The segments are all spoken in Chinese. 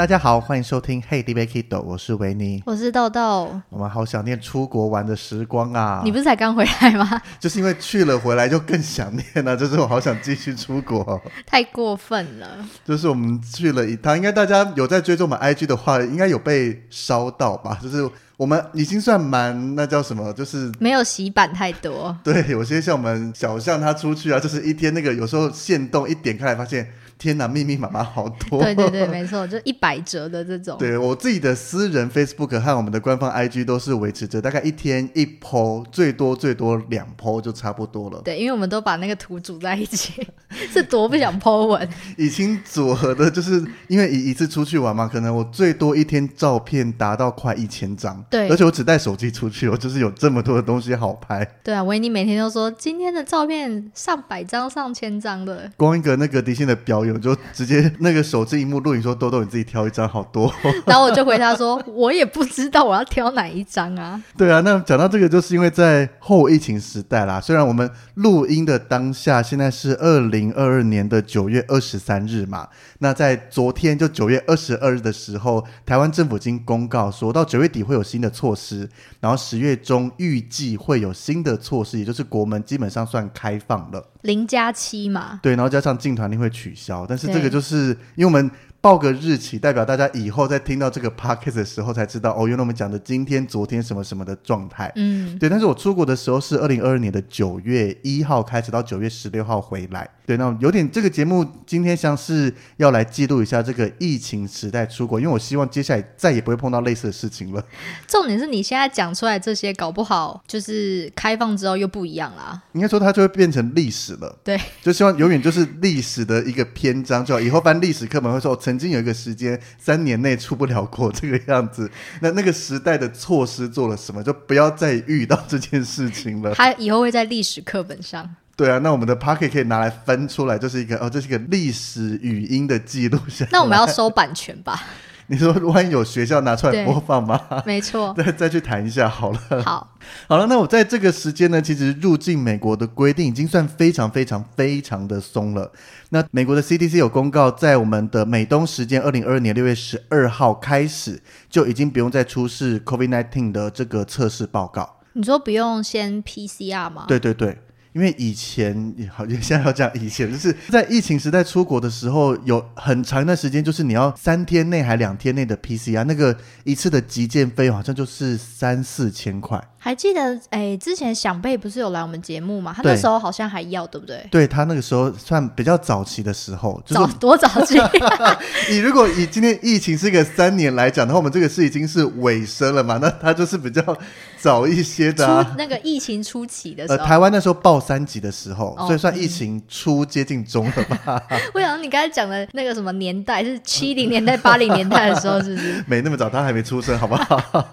大家好，欢迎收听《Hey, d b Kido》，我是维尼，我是豆豆。我们好想念出国玩的时光啊！你不是才刚回来吗？就是因为去了回来就更想念了，就是我好想继续出国。太过分了！就是我们去了一趟，应该大家有在追踪我们 IG 的话，应该有被烧到吧？就是我们已经算蛮那叫什么？就是没有洗版太多。对，有些像我们小象他出去啊，就是一天那个有时候线动一点开来发现。天哪，密密麻麻好多。对对对，没错，就一百折的这种。对我自己的私人 Facebook 和我们的官方 IG 都是维持着大概一天一 po，最多最多两 po 就差不多了。对，因为我们都把那个图组在一起，是多不想 po 文。已经组合的，就是因为一一次出去玩嘛，可能我最多一天照片达到快一千张。对，而且我只带手机出去，我就是有这么多的东西好拍。对啊，维尼每天都说今天的照片上百张、上千张的。光一个那个迪信的表演，就直接那个手机荧幕录影说：“豆豆，你自己挑一张，好多。”然后我就回他说：“我也不知道我要挑哪一张啊。”对啊，那讲到这个，就是因为在后疫情时代啦。虽然我们录音的当下现在是二零二二年的九月二十三日嘛，那在昨天就九月二十二日的时候，台湾政府已经公告说到九月底会有新的措施，然后十月中预计会有新的措施，也就是国门基本上算开放了。零加七嘛，对，然后加上进团令会取消，但是这个就是因为我们。报个日期，代表大家以后在听到这个 podcast 的时候才知道哦，原来我们讲的今天、昨天什么什么的状态。嗯，对。但是我出国的时候是二零二二年的九月一号开始到九月十六号回来。对，那有点这个节目今天像是要来记录一下这个疫情时代出国，因为我希望接下来再也不会碰到类似的事情了。重点是你现在讲出来这些，搞不好就是开放之后又不一样啦。应该说它就会变成历史了。对，就希望永远就是历史的一个篇章，就以后翻历史课本会说。曾经有一个时间，三年内出不了国这个样子，那那个时代的措施做了什么？就不要再遇到这件事情了。它以后会在历史课本上。对啊，那我们的 Pocket 可以拿来分出来，就是一个哦，这是一个历史语音的记录下。那我们要收版权吧？你说万一有学校拿出来播放吗？没错，再再去谈一下好了。好，好了，那我在这个时间呢，其实入境美国的规定已经算非常非常非常的松了。那美国的 CDC 有公告，在我们的美东时间二零二二年六月十二号开始，就已经不用再出示 COVID-19 的这个测试报告。你说不用先 PCR 吗？对对对。因为以前好，现在要讲以前，就是在疫情时代出国的时候，有很长一段时间，就是你要三天内还两天内的 PCR，那个一次的急件费好像就是三四千块。还记得哎，之前想贝不是有来我们节目嘛？他那时候好像还要，对不对？对他那个时候算比较早期的时候，早多早期？你如果以今天疫情是个三年来讲的话，我们这个是已经是尾声了嘛？那他就是比较早一些的。那个疫情初期的时候，呃，台湾那时候报三级的时候，所以算疫情初接近中了吧？我想你刚才讲的那个什么年代是七零年代、八零年代的时候，是不是？没那么早，他还没出生，好不好？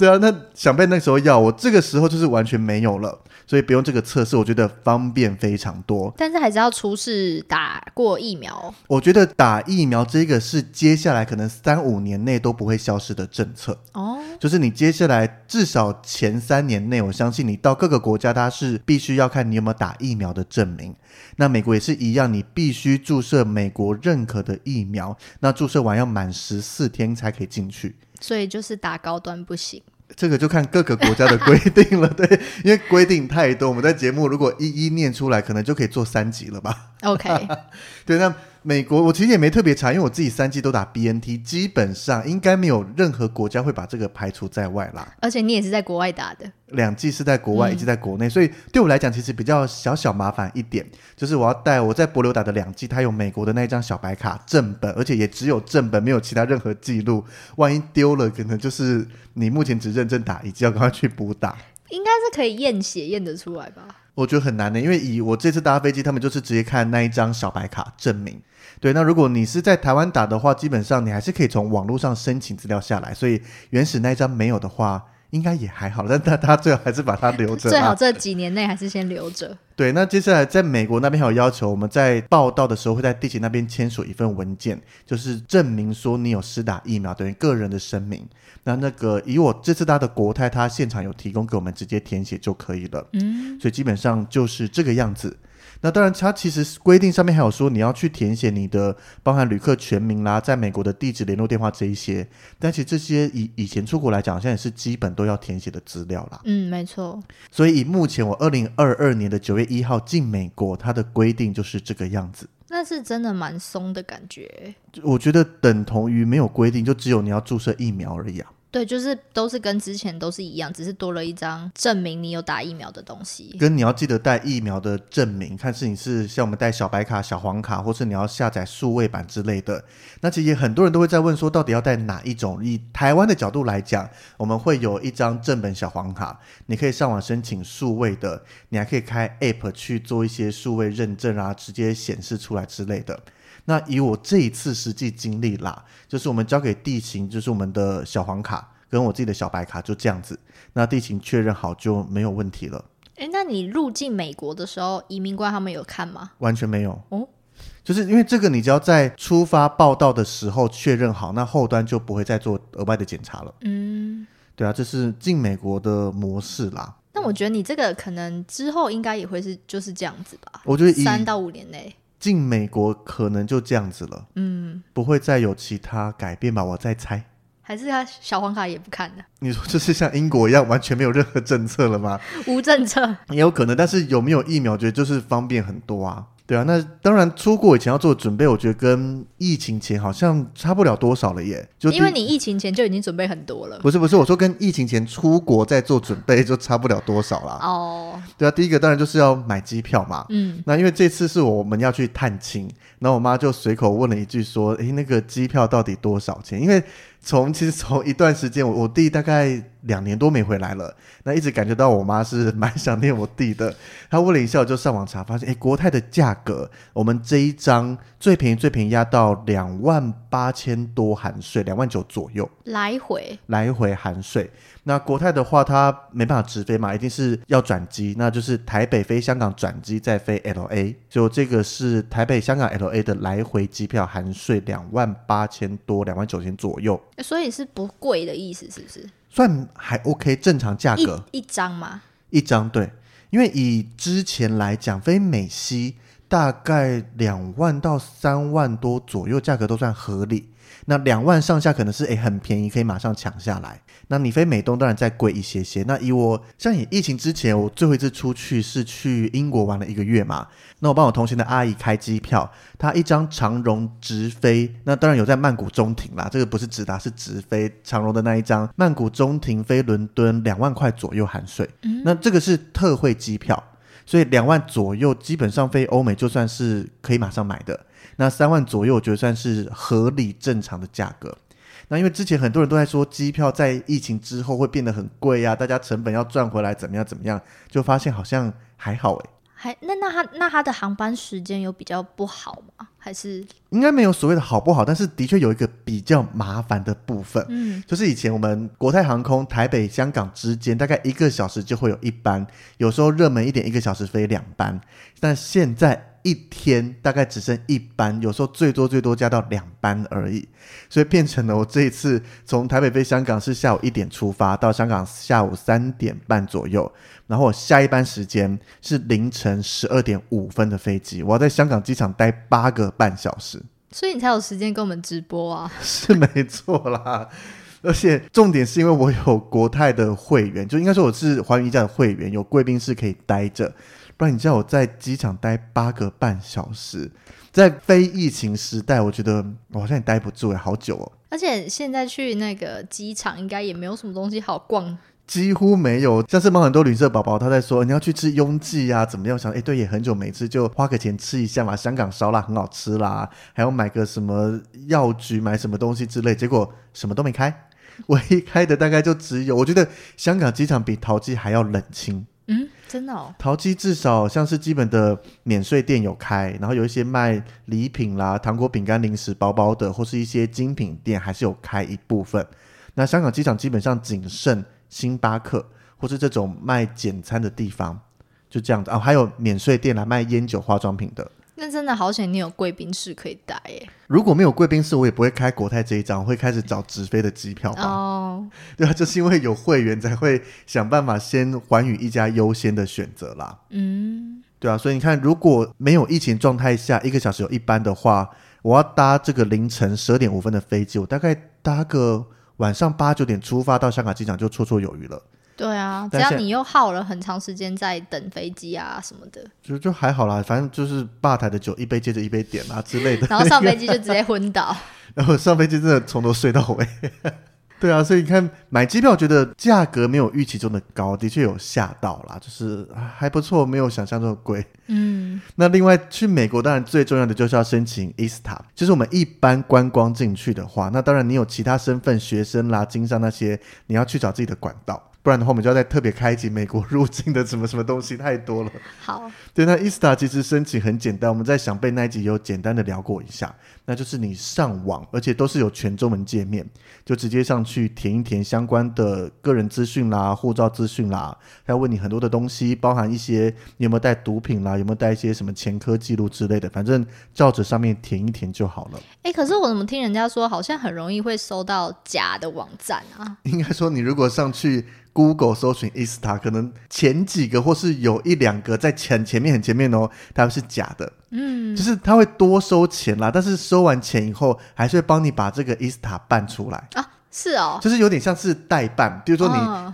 对啊，那想被那时候要我这个时候就是完全没有了，所以不用这个测试，我觉得方便非常多。但是还是要出示打过疫苗。我觉得打疫苗这个是接下来可能三五年内都不会消失的政策哦。就是你接下来至少前三年内，我相信你到各个国家，它是必须要看你有没有打疫苗的证明。那美国也是一样，你必须注射美国认可的疫苗，那注射完要满十四天才可以进去。所以就是打高端不行，这个就看各个国家的规定了。对，因为规定太多，我们在节目如果一一念出来，可能就可以做三集了吧。OK，对，那美国，我其实也没特别查，因为我自己三季都打 BNT，基本上应该没有任何国家会把这个排除在外啦。而且你也是在国外打的，两季是在国外，一季在国内，所以对我来讲其实比较小小麻烦一点，就是我要带我在博流打的两季，它有美国的那一张小白卡正本，而且也只有正本，没有其他任何记录，万一丢了，可能就是你目前只认真打一季，要赶快去补打。应该是可以验血验得出来吧？我觉得很难的，因为以我这次搭飞机，他们就是直接看那一张小白卡证明。对，那如果你是在台湾打的话，基本上你还是可以从网络上申请资料下来，所以原始那一张没有的话，应该也还好。但他他最好还是把它留着，最好这几年内还是先留着。对，那接下来在美国那边还有要求，我们在报道的时候会在地勤那边签署一份文件，就是证明说你有施打疫苗，等于个人的声明。那那个以我这次搭的国泰，他现场有提供给我们直接填写就可以了。嗯，所以基本上就是这个样子。那当然，它其实规定上面还有说你要去填写你的包含旅客全名啦，在美国的地址、联络电话这一些。但其实这些以以前出国来讲，现在是基本都要填写的资料啦。嗯，没错。所以以目前我二零二二年的九月一号进美国，它的规定就是这个样子。那是真的蛮松的感觉。我觉得等同于没有规定，就只有你要注射疫苗而已啊。对，就是都是跟之前都是一样，只是多了一张证明你有打疫苗的东西。跟你要记得带疫苗的证明，看是你是像我们带小白卡、小黄卡，或是你要下载数位版之类的。那其实很多人都会在问说，到底要带哪一种？以台湾的角度来讲，我们会有一张正本小黄卡，你可以上网申请数位的，你还可以开 App 去做一些数位认证啊，直接显示出来之类的。那以我这一次实际经历啦，就是我们交给地勤，就是我们的小黄卡跟我自己的小白卡就这样子。那地勤确认好就没有问题了。哎，那你入境美国的时候，移民官他们有看吗？完全没有哦，就是因为这个，你只要在出发报道的时候确认好，那后端就不会再做额外的检查了。嗯，对啊，这是进美国的模式啦。那我觉得你这个可能之后应该也会是就是这样子吧？我觉得三到五年内。进美国可能就这样子了，嗯，不会再有其他改变吧？我再猜，还是他小黄卡也不看的？你说就是像英国一样，完全没有任何政策了吗？无政策也有可能，但是有没有疫苗，觉得就是方便很多啊。对啊，那当然出国以前要做准备，我觉得跟疫情前好像差不了多少了耶。就因为你疫情前就已经准备很多了。不是不是，我说跟疫情前出国再做准备就差不了多少啦。哦，对啊，第一个当然就是要买机票嘛。嗯，那因为这次是我们要去探亲，然后我妈就随口问了一句说：“诶，那个机票到底多少钱？”因为从其实从一段时间，我我弟大概两年多没回来了，那一直感觉到我妈是蛮想念我弟的。他问了一下，我就上网查，发现哎，国泰的价格，我们这一张最便宜最便宜压到两万八千多含税，两万九左右，来回来回含税。那国泰的话，它没办法直飞嘛，一定是要转机，那就是台北飞香港转机再飞 L A，就这个是台北香港 L A 的来回机票含税两万八千多，两万九千左右，所以是不贵的意思，是不是？算还 OK，正常价格一张吗？一张对，因为以之前来讲，飞美西大概两万到三万多左右，价格都算合理。那两万上下可能是诶很便宜，可以马上抢下来。那你飞美东当然再贵一些些。那以我像以疫情之前，我最后一次出去是去英国玩了一个月嘛。那我帮我同行的阿姨开机票，她一张长荣直飞，那当然有在曼谷中停啦。这个不是直达，是直飞长荣的那一张曼谷中停飞伦敦，两万块左右含税。那这个是特惠机票，所以两万左右基本上飞欧美就算是可以马上买的。那三万左右，我觉得算是合理正常的价格。那因为之前很多人都在说机票在疫情之后会变得很贵啊，大家成本要赚回来怎么样怎么样，就发现好像还好诶。还那那他那他的航班时间有比较不好吗？还是？应该没有所谓的好不好，但是的确有一个比较麻烦的部分，嗯，就是以前我们国泰航空台北香港之间大概一个小时就会有一班，有时候热门一点一个小时飞两班，但现在。一天大概只剩一班，有时候最多最多加到两班而已，所以变成了我这一次从台北飞香港是下午一点出发，到香港下午三点半左右，然后我下一班时间是凌晨十二点五分的飞机，我要在香港机场待八个半小时，所以你才有时间跟我们直播啊？是没错啦，而且重点是因为我有国泰的会员，就应该说我是华云一家的会员，有贵宾室可以待着。不然你叫我在机场待八个半小时，在非疫情时代，我觉得我好像也待不住哎，好久哦。而且现在去那个机场，应该也没有什么东西好逛。几乎没有，像是帮很多旅社宝宝，他在说你要去吃拥记啊，怎么样？想哎，对，也很久没吃，就花个钱吃一下嘛。香港烧腊很好吃啦，还要买个什么药局，买什么东西之类，结果什么都没开，唯一开的大概就只有，我觉得香港机场比淘机还要冷清。嗯，真的哦。淘机至少像是基本的免税店有开，然后有一些卖礼品啦、糖果、饼干、零食、包包的，或是一些精品店还是有开一部分。那香港机场基本上仅剩。星巴克或是这种卖简餐的地方，就这样子哦。还有免税店来卖烟酒、化妆品的。那真的好险，你有贵宾室可以待耶。如果没有贵宾室，我也不会开国泰这一张，会开始找直飞的机票吧。哦，对啊，就是因为有会员才会想办法先寰宇一家优先的选择啦。嗯，对啊，所以你看，如果没有疫情状态下，一个小时有一班的话，我要搭这个凌晨十二点五分的飞机，我大概搭个。晚上八九点出发到香港机场就绰绰有余了。对啊，只要你又耗了很长时间在等飞机啊什么的，就就还好啦。反正就是吧台的酒一杯接着一杯点啊之类的。然后上飞机就直接昏倒。然后上飞机真的从头睡到尾。对啊，所以你看买机票，觉得价格没有预期中的高，的确有吓到啦，就是还不错，没有想象中的贵。嗯，那另外去美国，当然最重要的就是要申请 ESTA，就是我们一般观光进去的话，那当然你有其他身份，学生啦、经商那些，你要去找自己的管道。不然的话，我们就要再特别开启美国入境的什么什么东西太多了。好，对，那 ESTA 其实申请很简单，我们在想被那一集有简单的聊过一下，那就是你上网，而且都是有全中文界面，就直接上去填一填相关的个人资讯啦、护照资讯啦，要问你很多的东西，包含一些你有没有带毒品啦，有没有带一些什么前科记录之类的，反正照着上面填一填就好了。哎，可是我怎么听人家说，好像很容易会收到假的网站啊？应该说，你如果上去。Google 搜寻 Ista，可能前几个或是有一两个在前前面很前面哦，它们是假的，嗯，就是他会多收钱啦，但是收完钱以后，还是会帮你把这个 Ista 办出来。啊，是哦，就是有点像是代办，比如说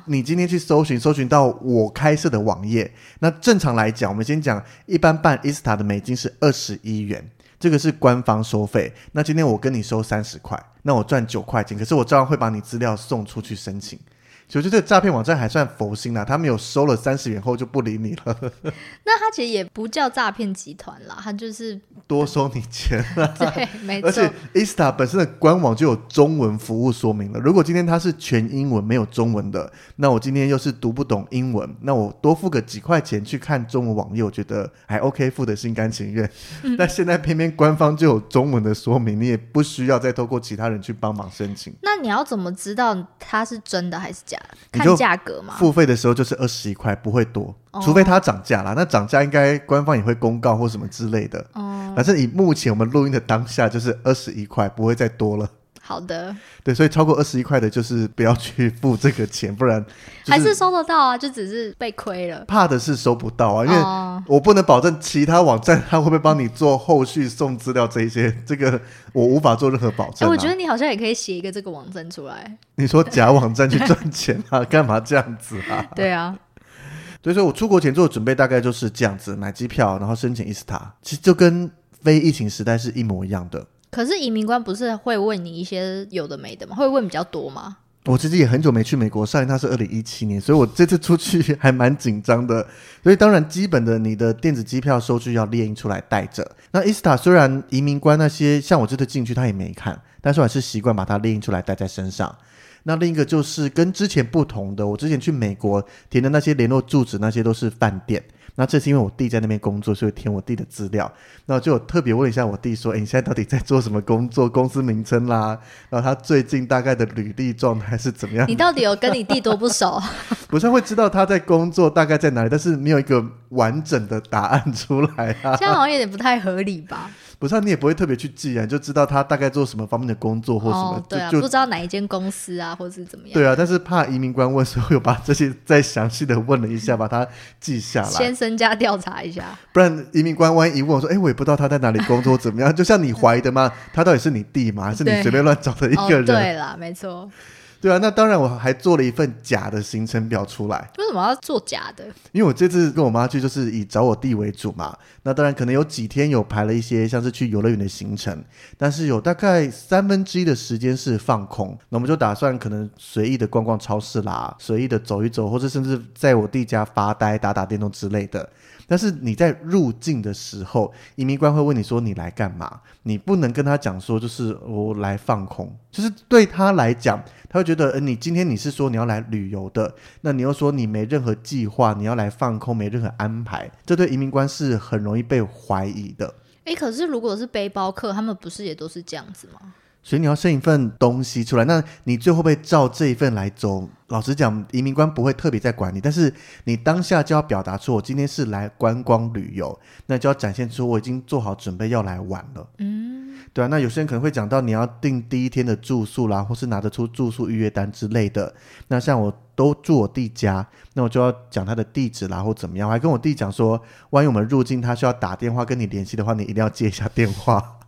你你今天去搜寻，搜寻到我开设的网页，那正常来讲，我们先讲一般办 Ista 的美金是二十一元，这个是官方收费，那今天我跟你收三十块，那我赚九块钱，可是我照样会把你资料送出去申请。所以这诈骗网站还算佛心啦，他们有收了三十元后就不理你了。那他其实也不叫诈骗集团啦，他就是多收你钱。对，没错。而且 Ista 本身的官网就有中文服务说明了。如果今天它是全英文没有中文的，那我今天又是读不懂英文，那我多付个几块钱去看中文网页，我觉得还 OK，付的心甘情愿。但现在偏偏官方就有中文的说明，你也不需要再透过其他人去帮忙申请。那你要怎么知道它是真的还是假？看价格嘛，付费的时候就是二十一块，不会多，除非它涨价啦。那涨价应该官方也会公告或什么之类的。哦，反正以目前我们录音的当下就是二十一块，不会再多了。好的，对，所以超过二十一块的，就是不要去付这个钱，不然 还是收得到啊，就只是被亏了。怕的是收不到啊，因为我不能保证其他网站他会不会帮你做后续送资料这一些，这个我无法做任何保证。我觉得你好像也可以写一个这个网站出来。你说假网站去赚钱啊？干嘛这样子啊？对啊，所以说我出国前做的准备大概就是这样子，买机票，然后申请伊斯塔，其实就跟非疫情时代是一模一样的。可是移民官不是会问你一些有的没的吗？会问比较多吗？我其实也很久没去美国，上一趟是二零一七年，所以我这次出去还蛮紧张的。所以当然，基本的你的电子机票收据要列印出来带着。那伊斯塔虽然移民官那些像我这次进去他也没看，但是我还是习惯把它列印出来带在身上。那另一个就是跟之前不同的，我之前去美国填的那些联络住址，那些都是饭店。那这是因为我弟在那边工作，所以填我弟的资料。那就特别问一下我弟说：“哎，你现在到底在做什么工作？公司名称啦，然后他最近大概的履历状态是怎么样？”你到底有跟你弟多不熟？不是会知道他在工作大概在哪里，但是没有一个完整的答案出来啊。这样好像有点不太合理吧？不是，你也不会特别去记啊，就知道他大概做什么方面的工作或什么，对啊，不知道哪一间公司啊，或是怎么样。对啊，但是怕移民官问，所以有把这些再详细的问了一下，把它记下来，先身家调查一下。不然移民官万一一问我说：“哎，我也不知道他在哪里工作，怎么样？”就像你怀疑的吗？他到底是你弟吗？还是你随便乱找的一个人？对啦，没错。对啊，那当然我还做了一份假的行程表出来。为什么要做假的？因为我这次跟我妈去，就是以找我弟为主嘛。那当然可能有几天有排了一些像是去游乐园的行程，但是有大概三分之一的时间是放空。那我们就打算可能随意的逛逛超市啦，随意的走一走，或者甚至在我弟家发呆、打打电动之类的。但是你在入境的时候，移民官会问你说你来干嘛？你不能跟他讲说就是我来放空，就是对他来讲，他会觉得，呃，你今天你是说你要来旅游的，那你又说你没任何计划，你要来放空，没任何安排，这对移民官是很容易被怀疑的。诶，可是如果是背包客，他们不是也都是这样子吗？所以你要生一份东西出来，那你最后被照这一份来走。老实讲，移民官不会特别在管你，但是你当下就要表达出我今天是来观光旅游，那就要展现出我已经做好准备要来玩了。嗯，对啊。那有些人可能会讲到你要订第一天的住宿啦，或是拿得出住宿预约单之类的。那像我都住我弟家，那我就要讲他的地址啦，或怎么样。我还跟我弟讲说，万一我们入境他需要打电话跟你联系的话，你一定要接一下电话。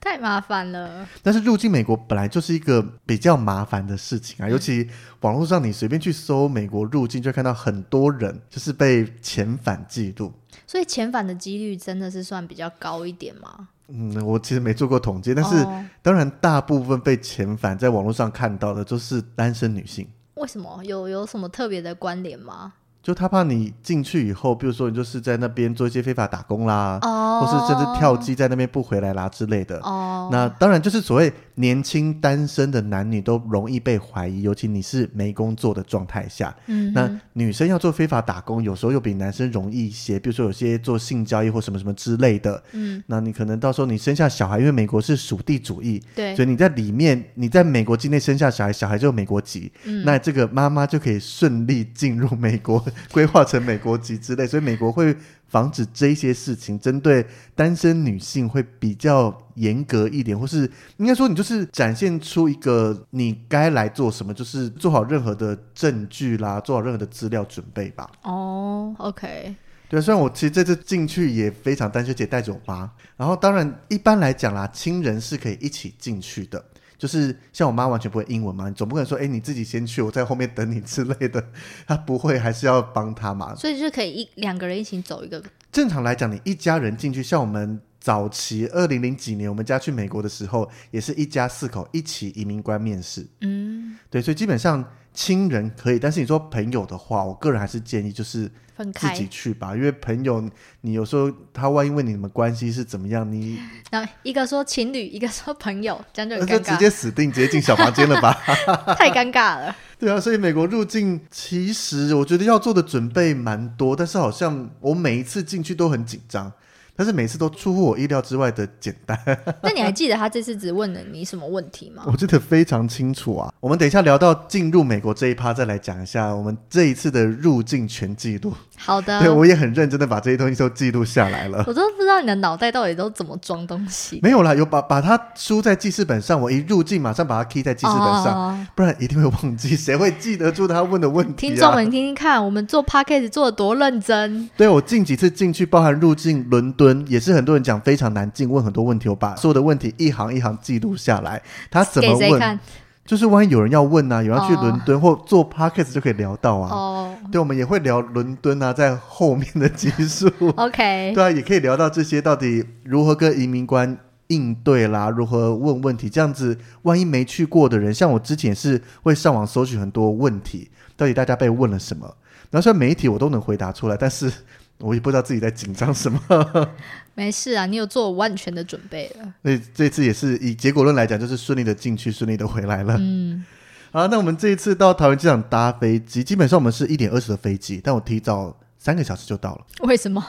太麻烦了，但是入境美国本来就是一个比较麻烦的事情啊，尤其网络上你随便去搜美国入境，就看到很多人就是被遣返记录，所以遣返的几率真的是算比较高一点吗？嗯，我其实没做过统计，但是当然大部分被遣返在网络上看到的都是单身女性，为什么？有有什么特别的关联吗？就他怕你进去以后，比如说你就是在那边做一些非法打工啦，或是甚至跳机在那边不回来啦之类的。哦，那当然就是所谓年轻单身的男女都容易被怀疑，尤其你是没工作的状态下。嗯，那女生要做非法打工，有时候又比男生容易一些。比如说有些做性交易或什么什么之类的。嗯，那你可能到时候你生下小孩，因为美国是属地主义，对，所以你在里面你在美国境内生下小孩，小孩就美国籍，那这个妈妈就可以顺利进入美国。规划成美国籍之类，所以美国会防止这些事情，针对单身女性会比较严格一点，或是应该说你就是展现出一个你该来做什么，就是做好任何的证据啦，做好任何的资料准备吧。哦，OK，对，虽然我其实这次进去也非常担心，姐带着我妈，然后当然一般来讲啦，亲人是可以一起进去的。就是像我妈完全不会英文嘛，你总不可能说，哎，你自己先去，我在后面等你之类的。她不会，还是要帮她嘛。所以就可以一两个人一起走一个。正常来讲，你一家人进去，像我们早期二零零几年我们家去美国的时候，也是一家四口一起移民官面试。嗯，对，所以基本上。亲人可以，但是你说朋友的话，我个人还是建议就是自己去吧，因为朋友你有时候他万一问你们关系是怎么样，你那一个说情侣，一个说朋友，这样就就直接死定，直接进小房间了吧？太尴尬了。对啊，所以美国入境其实我觉得要做的准备蛮多，但是好像我每一次进去都很紧张。但是每次都出乎我意料之外的简单。那你还记得他这次只问了你什么问题吗？我记得非常清楚啊。我们等一下聊到进入美国这一趴，再来讲一下我们这一次的入境全记录。好的。对，我也很认真的把这些东西都记录下来了。我都不知道你的脑袋到底都怎么装东西。没有啦，有把把它输在记事本上，我一入境马上把它 key 在记事本上，不然一定会忘记。谁会记得住他问的问题？听众们听听看，我们做 podcast 做的多认真。对，我近几次进去，包含入境伦敦。也是很多人讲非常难进，问很多问题，我把所有的问题一行一行记录下来。他怎么问？就是万一有人要问呢？有人要去伦敦或做 podcast 就可以聊到啊。哦，对，我们也会聊伦敦啊，在后面的集数。OK，对啊，也可以聊到这些到底如何跟移民官应对啦，如何问问题。这样子，万一没去过的人，像我之前是会上网搜取很多问题，到底大家被问了什么？然后虽然每一题我都能回答出来，但是。我也不知道自己在紧张什么。没事啊，你有做完全的准备了。所以这次也是以结果论来讲，就是顺利的进去，顺利的回来了。嗯，好，那我们这一次到桃园机场搭飞机，基本上我们是一点二十的飞机，但我提早三个小时就到了。为什么？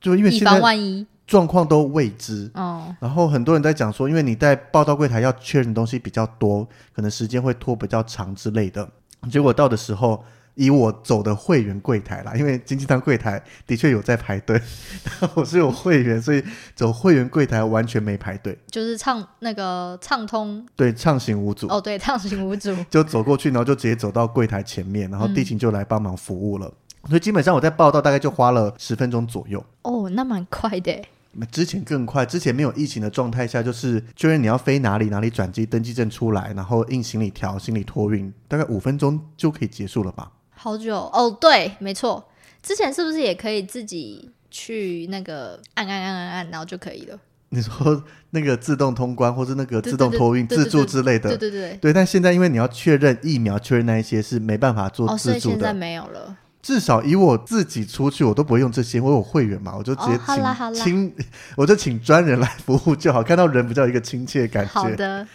就因为以防万一，状况都未知。哦。然后很多人在讲说，因为你在报到柜台要确认的东西比较多，可能时间会拖比较长之类的。结果到的时候。以我走的会员柜台啦，因为经济舱柜台的确有在排队，我是有会员，所以走会员柜台完全没排队，就是畅那个畅通，对，畅行无阻。哦，对，畅行无阻，就走过去，然后就直接走到柜台前面，然后地勤就来帮忙服务了。所以基本上我在报道大概就花了十分钟左右。哦，那蛮快的。之前更快，之前没有疫情的状态下，就是确认你要飞哪里，哪里转机，登机证出来，然后印行李条、行李托运，大概五分钟就可以结束了吧？好久哦，对，没错。之前是不是也可以自己去那个按按按按按，然后就可以了？你说那个自动通关，或是那个自动托运、自助之类的，对对对，对。但现在因为你要确认疫苗，确认那一些是没办法做自助的，现在没有了。至少以我自己出去，我都不会用这些，因为我会员嘛，我就直接请请，我就请专人来服务就好，看到人比较一个亲切感觉。好的。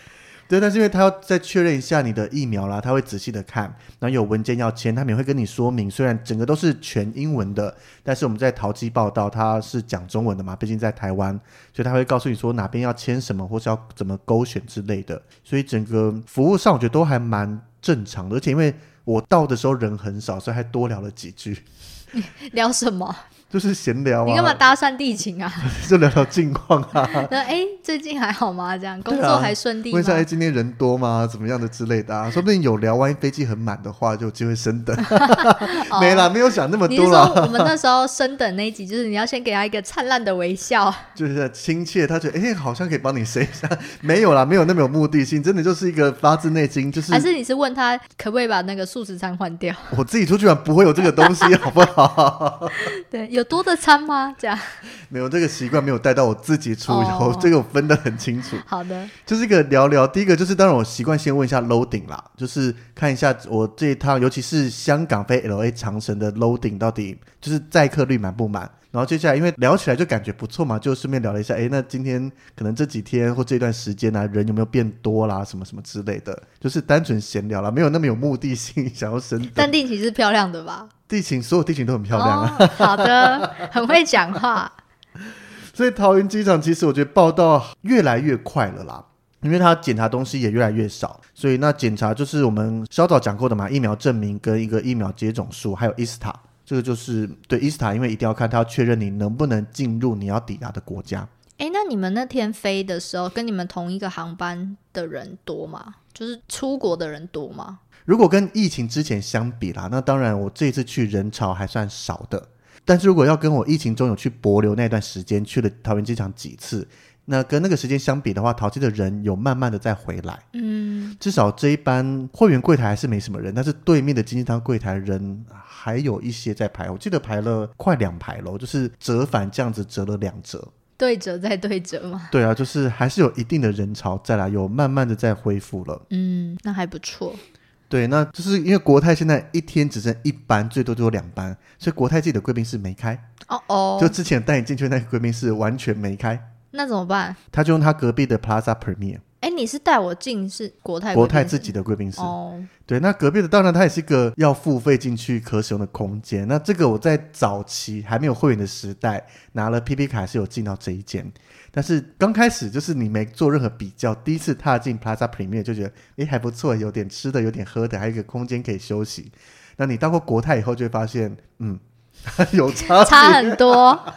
对，但是因为他要再确认一下你的疫苗啦，他会仔细的看，然后有文件要签，他们也会跟你说明。虽然整个都是全英文的，但是我们在淘机报道，他是讲中文的嘛，毕竟在台湾，所以他会告诉你说哪边要签什么，或是要怎么勾选之类的。所以整个服务上，我觉得都还蛮正常的。而且因为我到的时候人很少，所以还多聊了几句。聊什么？就是闲聊啊！你干嘛搭讪地勤啊？就聊聊近况啊。那哎，最近还好吗？这样工作还顺利吗？问一下，哎，今天人多吗？怎么样的之类的啊？说不定有聊，万一飞机很满的话，就有机会升等。没啦，没有想那么多啦。我们那时候升等那一集，就是你要先给他一个灿烂的微笑，就是亲切。他觉得哎，好像可以帮你升一下。没有啦，没有那么有目的性，真的就是一个发自内心，就是。还是你是问他可不可以把那个素食餐换掉？我自己出去玩不会有这个东西，好不好？对。有多的餐吗？这样 没有这个习惯，没有带到我自己出以后，这个我分得很清楚。好的，就是一个聊聊。第一个就是，当然我习惯先问一下 loading 啦，就是看一下我这一趟，尤其是香港飞 L A 长城的 loading 到底就是载客率满不满。然后接下来，因为聊起来就感觉不错嘛，就顺便聊了一下，哎，那今天可能这几天或这段时间呢，人有没有变多啦，什么什么之类的，就是单纯闲聊啦，没有那么有目的性，想要深。但地勤是漂亮的吧？地勤所有地勤都很漂亮啊。好的，很会讲话。所以桃园机场其实我觉得报道越来越快了啦，因为他检查东西也越来越少，所以那检查就是我们稍早讲过的嘛，疫苗证明跟一个疫苗接种数，还有伊斯塔。这个就是对伊斯塔，因为一定要看他要确认你能不能进入你要抵达的国家。哎，那你们那天飞的时候，跟你们同一个航班的人多吗？就是出国的人多吗？如果跟疫情之前相比啦，那当然我这次去人潮还算少的。但是如果要跟我疫情中有去博流那段时间去了桃园机场几次。那跟那个时间相比的话，淘气的人有慢慢的再回来，嗯，至少这一班会员柜台还是没什么人，但是对面的经济舱柜台人还有一些在排，我记得排了快两排喽，就是折返这样子折了两折，对折再对折嘛？对啊，就是还是有一定的人潮再来，有慢慢的在恢复了，嗯，那还不错。对，那就是因为国泰现在一天只剩一班，最多就有两班，所以国泰自己的贵宾室没开，哦哦，就之前带你进去那个贵宾室完全没开。那怎么办？他就用他隔壁的 Plaza Premier。哎，你是带我进是国泰国泰自己的贵宾室哦。对，那隔壁的当然它也是一个要付费进去可使用的空间。那这个我在早期还没有会员的时代拿了 PP 卡是有进到这一间，但是刚开始就是你没做任何比较，第一次踏进 Plaza Premier 就觉得哎还不错，有点吃的，有点喝的，还有一个空间可以休息。那你到过国泰以后就会发现，嗯，有差差很多。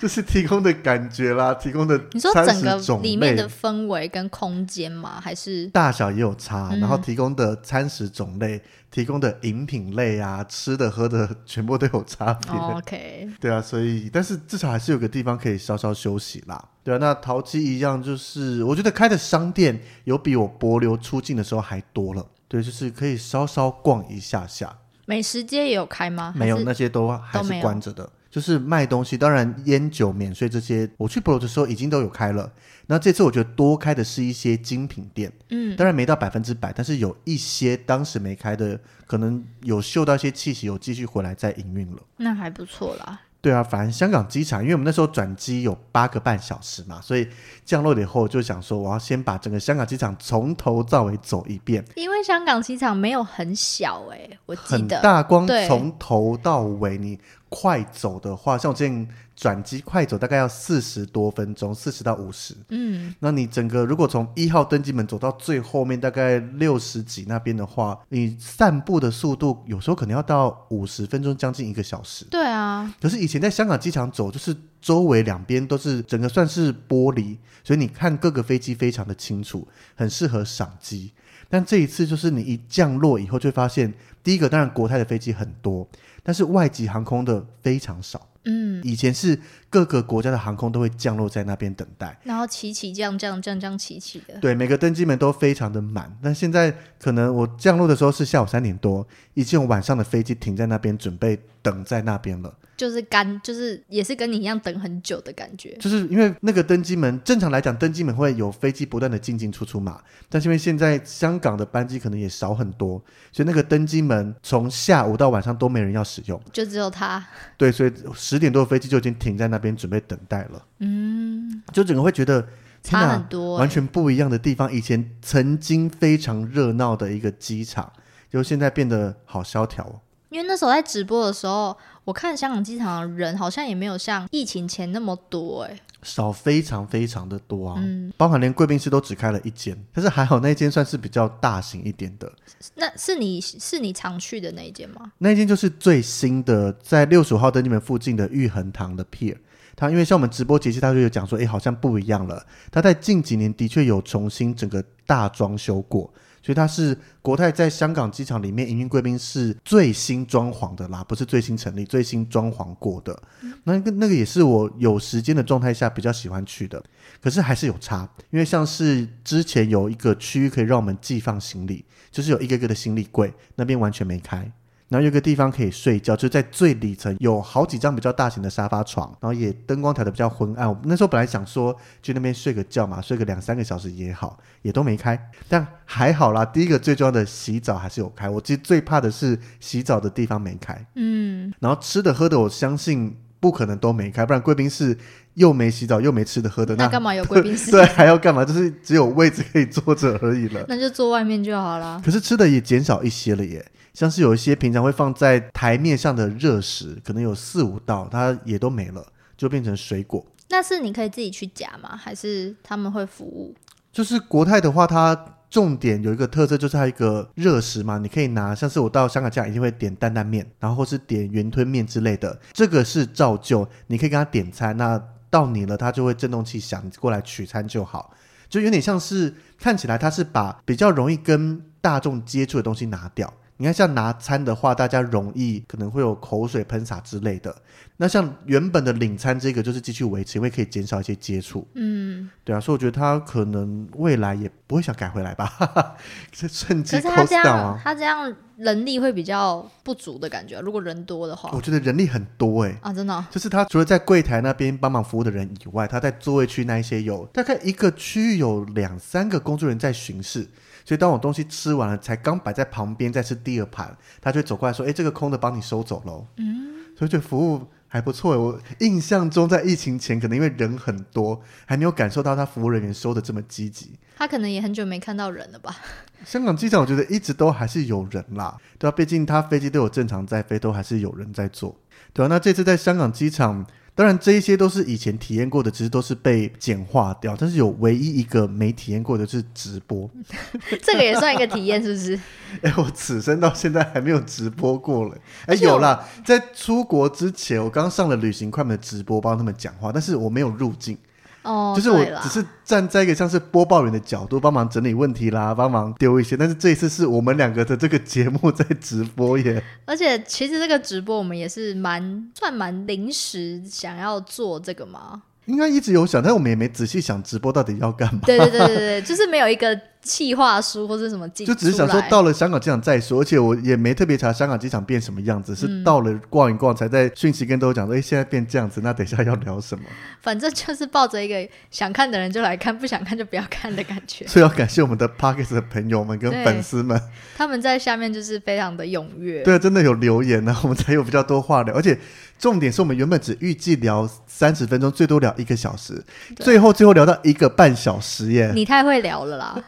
就是提供的感觉啦，提供的你说整个里面的氛围跟空间吗？还是大小也有差？然后提供的餐食种类、提供的饮品类啊，吃的喝的全部都有差别。OK，对啊，所以但是至少还是有个地方可以稍稍休息啦。对啊，那淘机一样，就是我觉得开的商店有比我博流出境的时候还多了。对，就是可以稍稍逛一下下。美食街也有开吗？没有，那些都还是关着的。就是卖东西，当然烟酒免税这些，我去博罗的时候已经都有开了。那这次我觉得多开的是一些精品店，嗯，当然没到百分之百，但是有一些当时没开的，可能有嗅到一些气息，有继续回来再营运了。那还不错啦。对啊，反正香港机场，因为我们那时候转机有八个半小时嘛，所以降落了以后就想说，我要先把整个香港机场从头到尾走一遍。因为香港机场没有很小哎，我记得很大，光从头到尾你。快走的话，像我之前转机快走大概要四十多分钟，四十到五十。嗯，那你整个如果从一号登机门走到最后面大概六十几那边的话，你散步的速度有时候可能要到五十分钟，将近一个小时。对啊，可是以前在香港机场走，就是周围两边都是整个算是玻璃，所以你看各个飞机非常的清楚，很适合赏机。但这一次就是你一降落以后，就发现第一个当然国泰的飞机很多。但是外籍航空的非常少，嗯，以前是各个国家的航空都会降落在那边等待，然后起起降降降降起起的。对，每个登机门都非常的满。但现在可能我降落的时候是下午三点多，已经有晚上的飞机停在那边，准备等在那边了。就是干，就是也是跟你一样等很久的感觉。就是因为那个登机门，正常来讲，登机门会有飞机不断的进进出出嘛。但是因为现在香港的班机可能也少很多，所以那个登机门从下午到晚上都没人要使用，就只有他。对，所以十点多的飞机就已经停在那边准备等待了。嗯，就整个会觉得差很多，完全不一样的地方。以前曾经非常热闹的一个机场，就现在变得好萧条。因为那时候在直播的时候，我看香港机场的人好像也没有像疫情前那么多，哎，少非常非常的多啊，嗯，包含连贵宾室都只开了一间，但是还好那间算是比较大型一点的。那是你是你常去的那一间吗？那一间就是最新的，在六十五号登记门附近的玉衡堂的 Pier，它因为像我们直播节气，他就有讲说，哎，好像不一样了。他在近几年的确有重新整个大装修过。所以它是国泰在香港机场里面营运贵宾室最新装潢的啦，不是最新成立，最新装潢过的。那个那个也是我有时间的状态下比较喜欢去的。可是还是有差，因为像是之前有一个区域可以让我们寄放行李，就是有一个个的行李柜，那边完全没开。然后有个地方可以睡觉，就在最里层，有好几张比较大型的沙发床，然后也灯光调的比较昏暗。我那时候本来想说去那边睡个觉嘛，睡个两三个小时也好，也都没开。但还好啦，第一个最重要的洗澡还是有开。我其实最怕的是洗澡的地方没开。嗯。然后吃的喝的，我相信不可能都没开，不然贵宾室又没洗澡又没吃的喝的，那干嘛有 贵宾室？对，还要干嘛？就是只有位置可以坐着而已了。那就坐外面就好了。可是吃的也减少一些了耶。像是有一些平常会放在台面上的热食，可能有四五道，它也都没了，就变成水果。那是你可以自己去夹吗？还是他们会服务？就是国泰的话，它重点有一个特色，就是它一个热食嘛，你可以拿。像是我到香港这样，一定会点担担面，然后或是点云吞面之类的。这个是照旧，你可以跟他点餐，那到你了，他就会震动器响，你过来取餐就好。就有点像是看起来他是把比较容易跟大众接触的东西拿掉。你看，像拿餐的话，大家容易可能会有口水喷洒之类的。那像原本的领餐这个，就是继续维持，因为可以减少一些接触。嗯，对啊，所以我觉得他可能未来也不会想改回来吧。趁机 cos 掉啊！他这样人力会比较不足的感觉。如果人多的话，我觉得人力很多哎啊，真的，就是他除了在柜台那边帮忙服务的人以外，他在座位区那一些有大概一个区域有两三个工作人员在巡视。所以当我东西吃完了，才刚摆在旁边再吃第二盘，他就走过来说：“哎，这个空的帮你收走喽。”嗯，所以这服务还不错。我印象中在疫情前，可能因为人很多，还没有感受到他服务人员收的这么积极。他可能也很久没看到人了吧？香港机场我觉得一直都还是有人啦，对啊，毕竟他飞机都有正常在飞，都还是有人在坐，对啊。那这次在香港机场。当然，这一些都是以前体验过的，其实都是被简化掉。但是有唯一一个没体验过的是直播，这个也算一个体验，是不是？哎，我此生到现在还没有直播过了。哎，有啦，在出国之前，我刚上了旅行快门的直播，帮他们讲话，但是我没有入境。哦，就是我只是站在一个像是播报员的角度，帮忙整理问题啦，帮忙丢一些。但是这一次是我们两个的这个节目在直播耶。而且其实这个直播我们也是蛮算蛮临时想要做这个嘛。应该一直有想，但我们也没仔细想直播到底要干嘛。对对对对对，就是没有一个。气划书或者什么，就只是想说到了香港机场再说，而且我也没特别查香港机场变什么样子，是到了逛一逛才在讯息跟都讲说，哎，现在变这样子，那等一下要聊什么？反正就是抱着一个想看的人就来看，不想看就不要看的感觉。所以要感谢我们的 Parkes 的朋友们跟粉丝们，他们在下面就是非常的踊跃，对，真的有留言呢，我们才有比较多话聊，而且重点是我们原本只预计聊三十分钟，最多聊一个小时，最后最后聊到一个半小时耶！你太会聊了啦。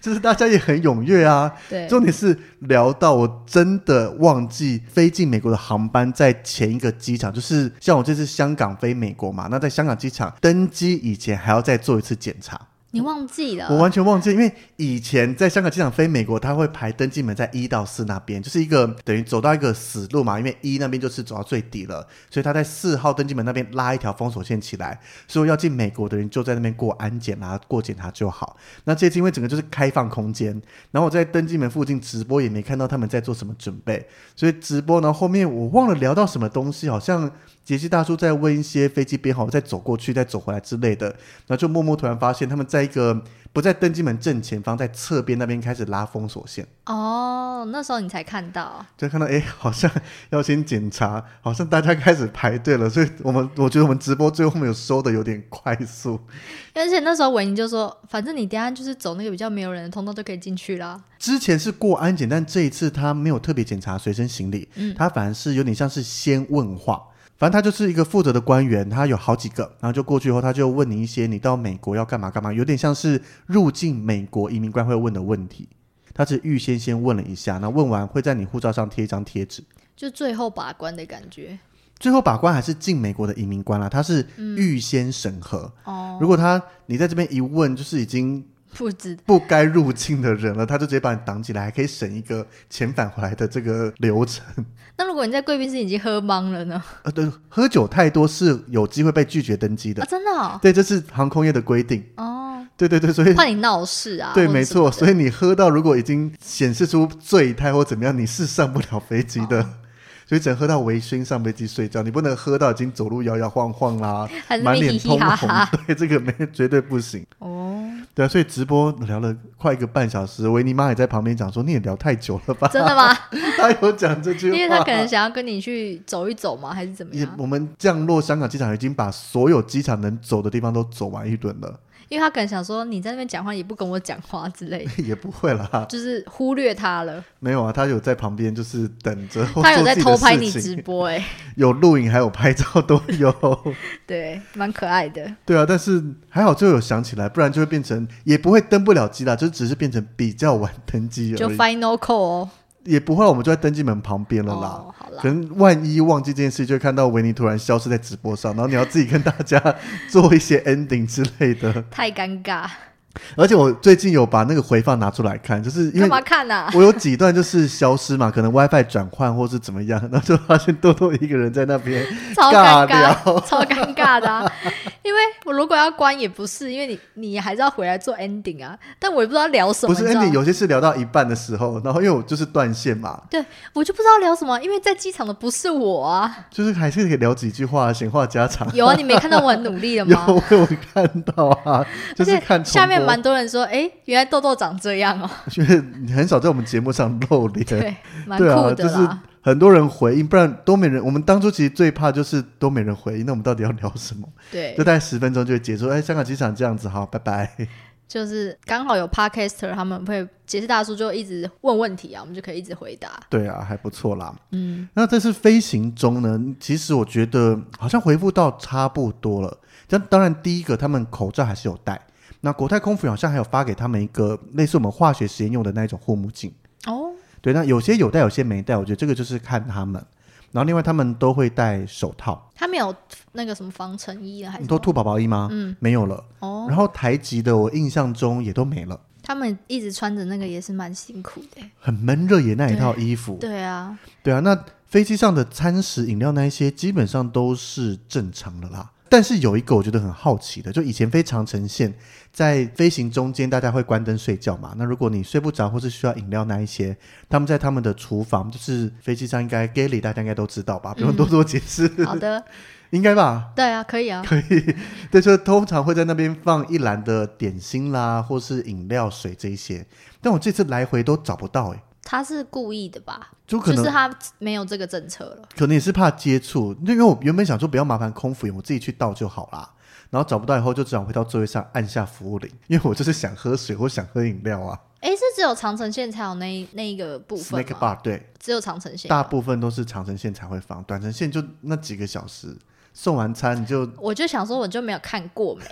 就是大家也很踊跃啊，对，重点是聊到我真的忘记飞进美国的航班在前一个机场，就是像我这次香港飞美国嘛，那在香港机场登机以前还要再做一次检查。你忘记了？我完全忘记，因为以前在香港机场飞美国，他会排登机门在一到四那边，就是一个等于走到一个死路嘛。因为一那边就是走到最底了，所以他在四号登机门那边拉一条封锁线起来，所以要进美国的人就在那边过安检啊，过检查就好。那这次因为整个就是开放空间，然后我在登机门附近直播也没看到他们在做什么准备，所以直播呢后面我忘了聊到什么东西，好像。杰西大叔在问一些飞机编号，再走过去，再走回来之类的，然后就默默突然发现他们在一个。不在登机门正前方，在侧边那边开始拉封锁线。哦，那时候你才看到，就看到哎，好像要先检查，好像大家开始排队了。所以我们我觉得我们直播最后面有收的有点快速。而且那时候维尼就说，反正你等下就是走那个比较没有人的通道就可以进去啦。之前是过安检，但这一次他没有特别检查随身行李，嗯，他反而是有点像是先问话。反正他就是一个负责的官员，他有好几个，然后就过去以后，他就问你一些你到美国要干嘛干嘛，有点像是入境美国移民官会问的问题。他是预先先问了一下，那问完会在你护照上贴一张贴纸，就最后把关的感觉。最后把关还是进美国的移民官啦，他是预先审核。哦，如果他你在这边一问，就是已经。不知不该入境的人了，他就直接把你挡起来，还可以省一个遣返回来的这个流程。那如果你在贵宾室已经喝懵了呢？呃，对，喝酒太多是有机会被拒绝登机的。真的？对，这是航空业的规定。哦，对对对，所以怕你闹事啊。对，没错，所以你喝到如果已经显示出醉态或怎么样，你是上不了飞机的。所以只能喝到微醺上飞机睡觉，你不能喝到已经走路摇摇晃晃啦，满脸通红。对，这个没绝对不行。哦，对啊，所以直播聊了快一个半小时，维尼妈也在旁边讲说：“你也聊太久了吧？”真的吗？他有讲这句话，因为他可能想要跟你去走一走嘛，还是怎么样？我们降落香港机场，已经把所有机场能走的地方都走完一顿了。因为他可能想说你在那边讲话也不跟我讲话之类的，也不会啦，就是忽略他了。没有啊，他有在旁边就是等着，他有在偷拍你直播哎，有录影还有拍照都有，对，蛮可爱的。对啊，但是还好最后有想起来，不然就会变成也不会登不了机啦，就只是变成比较晚登机而已。就 final call 哦。也不会，我们就在登机门旁边了啦。可能万一忘记这件事，就会看到维尼突然消失在直播上，然后你要自己跟大家 做一些 ending 之类的，太尴尬。而且我最近有把那个回放拿出来看，就是干嘛看呢？我有几段就是消失嘛，可能 WiFi 转换或是怎么样，然后就发现多多一个人在那边 超尴尬，超尴尬的。因为我如果要关也不是，因为你你还是要回来做 ending 啊。但我也不知道聊什么。不是 ending，有些是聊到一半的时候，然后因为我就是断线嘛。对，我就不知道聊什么，因为在机场的不是我啊。就是还是可以聊几句话，闲话家常。有啊，你没看到我很努力了吗？有，我有看到啊，就是看下面蛮多人说，哎，原来豆豆长这样哦。因为你很少在我们节目上露脸，对，蛮酷的啦。很多人回应，不然都没人。我们当初其实最怕就是都没人回应，那我们到底要聊什么？对，就大概十分钟就会结束。哎，香港机场这样子，好，拜拜。就是刚好有 Podcaster，他们会解释大叔就一直问问题啊，我们就可以一直回答。对啊，还不错啦。嗯，那这次飞行中呢，其实我觉得好像回复到差不多了。但当然，第一个他们口罩还是有戴。那国泰空服好像还有发给他们一个类似我们化学实验用的那一种护目镜。哦。对，那有些有戴，有些没戴，我觉得这个就是看他们。然后另外他们都会戴手套。他没有那个什么防尘衣了，还是？你说兔宝宝衣吗？嗯，没有了。哦。然后台籍的，我印象中也都没了。他们一直穿着那个也是蛮辛苦的，很闷热也那一套衣服。对啊。对啊，那飞机上的餐食、饮料那一些基本上都是正常的啦。但是有一个我觉得很好奇的，就以前非常呈现，在飞行中间大家会关灯睡觉嘛？那如果你睡不着或是需要饮料那一些，他们在他们的厨房，就是飞机上应该 galley 大家应该都知道吧？不用多做解释。好的，应该吧？对啊，可以啊，可以。对，就通常会在那边放一篮的点心啦，或是饮料水这一些，但我这次来回都找不到哎。他是故意的吧？就可能是他没有这个政策了。可能也是怕接触，因为我原本想说不要麻烦空服员，我自己去倒就好啦。然后找不到以后，就只好回到座位上按下服务铃，因为我就是想喝水或想喝饮料啊。哎，是只有长城线才有那那一个部分吗？对，只有长城线，大部分都是长城线才会放，短程线就那几个小时。送完餐你就，我就想说我就没有看过没，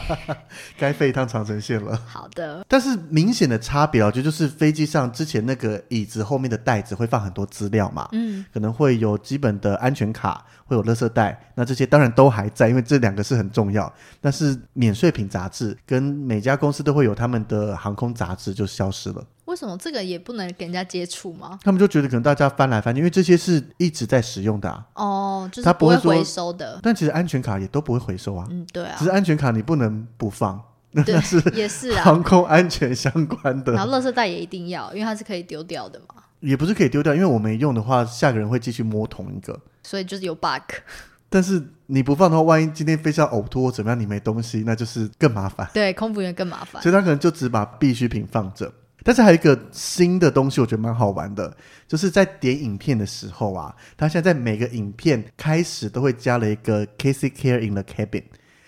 该飞一趟长城线了。好的，但是明显的差别，我觉得就是飞机上之前那个椅子后面的袋子会放很多资料嘛，嗯，可能会有基本的安全卡，会有垃圾袋，那这些当然都还在，因为这两个是很重要。但是免税品杂志跟每家公司都会有他们的航空杂志就消失了。为什么这个也不能给人家接触吗？他们就觉得可能大家翻来翻去，因为这些是一直在使用的啊。哦，就是不会回收的。但其实安全卡也都不会回收啊。嗯，对啊。只是安全卡你不能不放，那是也是啊，航空安全相关的。然后，垃圾袋也一定要，因为它是可以丢掉的嘛。也不是可以丢掉，因为我没用的话，下个人会继续摸同一个。所以就是有 bug。但是你不放的话，万一今天飞机要呕吐或怎么样，你没东西，那就是更麻烦。对，空服员更麻烦。所以他可能就只把必需品放着。但是还有一个新的东西，我觉得蛮好玩的，就是在点影片的时候啊，他现在在每个影片开始都会加了一个 Casey Care in the Cabin。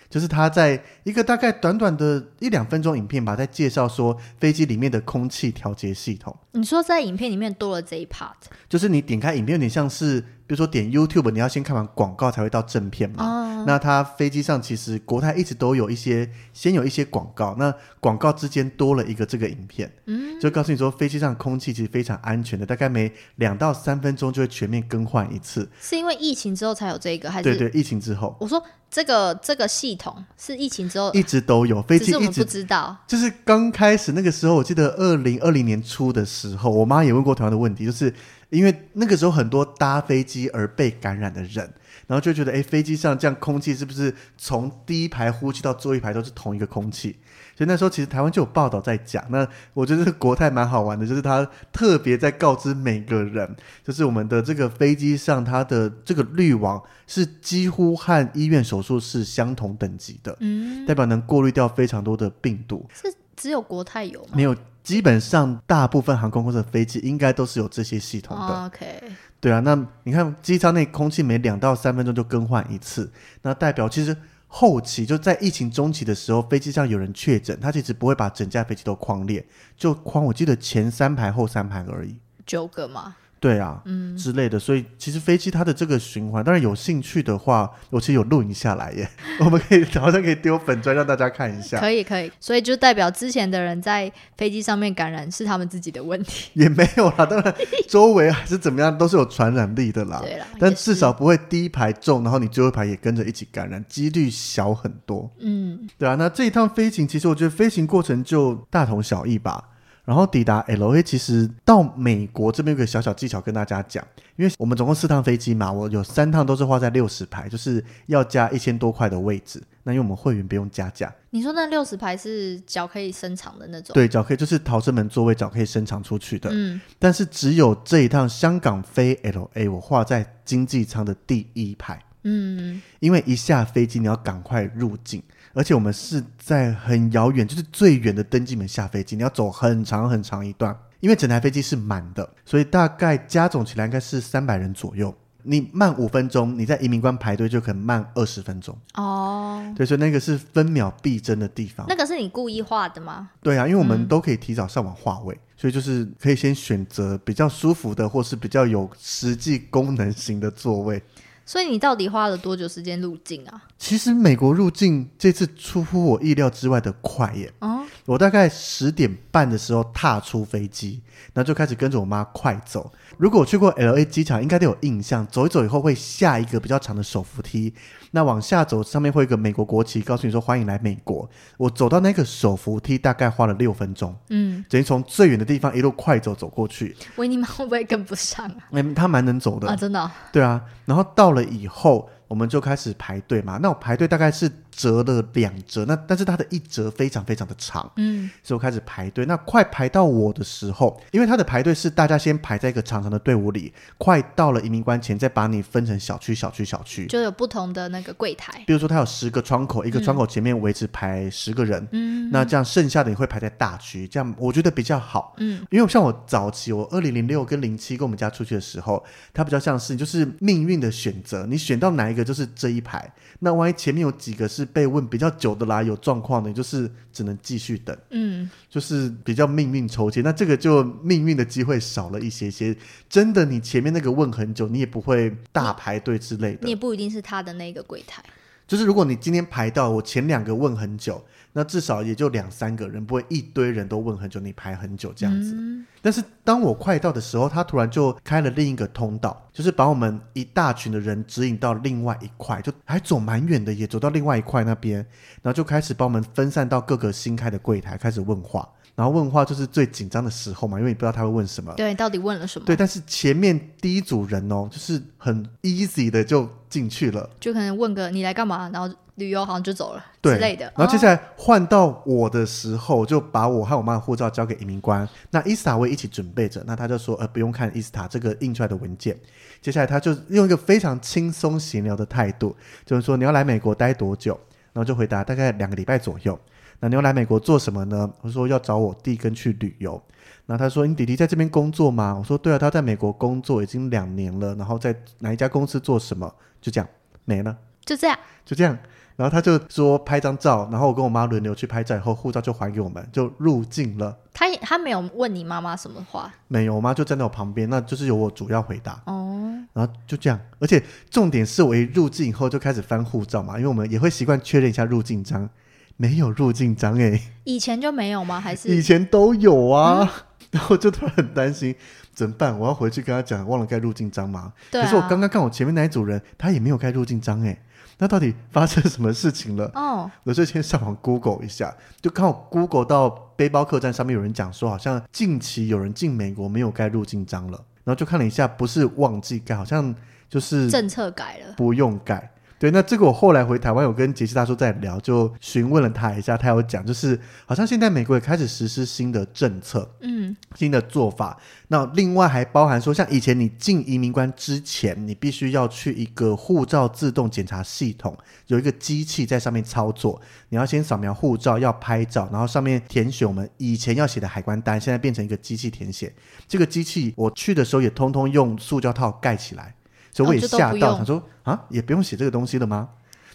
就是他在一个大概短短的一两分钟影片吧，在介绍说飞机里面的空气调节系统。你说在影片里面多了这一 part，就是你点开影片有点像是。比如说点 YouTube，你要先看完广告才会到正片嘛。那它飞机上其实国泰一直都有一些，先有一些广告，那广告之间多了一个这个影片，嗯，就告诉你说飞机上空气其实非常安全的，大概每两到三分钟就会全面更换一次。是因为疫情之后才有这个，还是对对，疫情之后。我说这个这个系统是疫情之后一直都有，飞机一直不知道。就是刚开始那个时候，我记得二零二零年初的时候，我妈也问过同样的问题，就是。因为那个时候很多搭飞机而被感染的人，然后就觉得，哎，飞机上这样空气是不是从第一排呼吸到最后一排都是同一个空气？所以那时候其实台湾就有报道在讲。那我觉得国泰蛮好玩的，就是他特别在告知每个人，就是我们的这个飞机上它的这个滤网是几乎和医院手术室相同等级的，嗯，代表能过滤掉非常多的病毒。是只有国泰有吗？没有。基本上，大部分航空公司的飞机应该都是有这些系统的。OK，对啊，那你看机舱内空气每两到三分钟就更换一次，那代表其实后期就在疫情中期的时候，飞机上有人确诊，他其实不会把整架飞机都框裂，就框我记得前三排后三排而已。九个吗？对啊，嗯之类的，所以其实飞机它的这个循环，当然有兴趣的话，我其实有录影下来耶，我们可以好像可以丢粉砖让大家看一下。可以可以，所以就代表之前的人在飞机上面感染是他们自己的问题，也没有啦，当然周围还是怎么样都是有传染力的啦。对啦，但至少不会第一排中，然后你最后一排也跟着一起感染，几率小很多。嗯，对啊，那这一趟飞行其实我觉得飞行过程就大同小异吧。然后抵达 L A，其实到美国这边有个小小技巧跟大家讲，因为我们总共四趟飞机嘛，我有三趟都是花在六十排，就是要加一千多块的位置。那因为我们会员不用加价。你说那六十排是脚可以伸长的那种？对，脚可以就是逃生门座位，脚可以伸长出去的。嗯。但是只有这一趟香港飞 L A，我画在经济舱的第一排。嗯。因为一下飞机你要赶快入境。而且我们是在很遥远，就是最远的登机门下飞机，你要走很长很长一段。因为整台飞机是满的，所以大概加总起来应该是三百人左右。你慢五分钟，你在移民官排队就可能慢二十分钟。哦，对，所以那个是分秒必争的地方。那个是你故意画的吗？对啊，因为我们都可以提早上网画位，所以就是可以先选择比较舒服的，或是比较有实际功能型的座位。所以你到底花了多久时间入境啊？其实美国入境这次出乎我意料之外的快耶！哦，我大概十点半的时候踏出飞机，然后就开始跟着我妈快走。如果我去过 L A 机场，应该都有印象。走一走以后会下一个比较长的手扶梯，那往下走上面会有一个美国国旗，告诉你说欢迎来美国。我走到那个手扶梯大概花了六分钟，嗯，等于从最远的地方一路快走走过去。维尼妈会不会跟不上啊？哎，他蛮能走的啊，真的。对啊，然后到了以后。我们就开始排队嘛，那我排队大概是折了两折，那但是它的一折非常非常的长，嗯，所以我开始排队。那快排到我的时候，因为它的排队是大家先排在一个长长的队伍里，快到了移民关前再把你分成小区、小区、小区，就有不同的那个柜台。比如说它有十个窗口，一个窗口前面维持排十个人，嗯，那这样剩下的你会排在大区，这样我觉得比较好，嗯，因为像我早期我二零零六跟零七跟我们家出去的时候，它比较像是就是命运的选择，你选到哪一个。一个就是这一排，那万一前面有几个是被问比较久的啦，有状况的，就是只能继续等。嗯，就是比较命运抽签，那这个就命运的机会少了一些些。真的，你前面那个问很久，你也不会大排队之类的。你也不一定是他的那个柜台。就是如果你今天排到我前两个问很久。那至少也就两三个人，不会一堆人都问很久，你排很久这样子。但是当我快到的时候，他突然就开了另一个通道，就是把我们一大群的人指引到另外一块，就还走蛮远的，也走到另外一块那边，然后就开始帮我们分散到各个新开的柜台，开始问话。然后问话就是最紧张的时候嘛，因为你不知道他会问什么。对，到底问了什么？对，但是前面第一组人哦，就是很 easy 的就进去了，就可能问个你来干嘛，然后旅游好像就走了之类的。然后接下来换到我的时候，就把我和我妈的护照交给移民官。那伊斯塔会一起准备着，那他就说呃不用看伊斯塔这个印出来的文件。接下来他就用一个非常轻松闲聊的态度，就是说你要来美国待多久？然后就回答大概两个礼拜左右。那你要来美国做什么呢？我说要找我弟跟去旅游。然后他说你弟弟在这边工作吗？我说对啊，他在美国工作已经两年了。然后在哪一家公司做什么？就这样没了，就这样，就这样。然后他就说拍张照，然后我跟我妈轮流去拍照，以后护照就还给我们，就入境了。他他没有问你妈妈什么话？没有，我妈就站在我旁边，那就是由我主要回答。哦，然后就这样，而且重点是我一入境以后就开始翻护照嘛，因为我们也会习惯确认一下入境章。没有入境章哎，以前就没有吗？还是以前都有啊？然后就突然很担心，怎么办？我要回去跟他讲，忘了盖入境章吗？对。可是我刚刚看我前面那一组人，他也没有盖入境章哎，那到底发生什么事情了？哦，我就先上网 Google 一下，就刚好 Google 到背包客栈上面有人讲说，好像近期有人进美国没有盖入境章了，然后就看了一下，不是忘记盖，好像就是政策改了，不用盖。对，那这个我后来回台湾有跟杰西大叔在聊，就询问了他一下，他有讲，就是好像现在美国也开始实施新的政策，嗯，新的做法。那另外还包含说，像以前你进移民关之前，你必须要去一个护照自动检查系统，有一个机器在上面操作，你要先扫描护照，要拍照，然后上面填写我们以前要写的海关单，现在变成一个机器填写。这个机器我去的时候也通通用塑胶套盖起来。所以我也吓到，想说啊，也不用写这个东西了吗？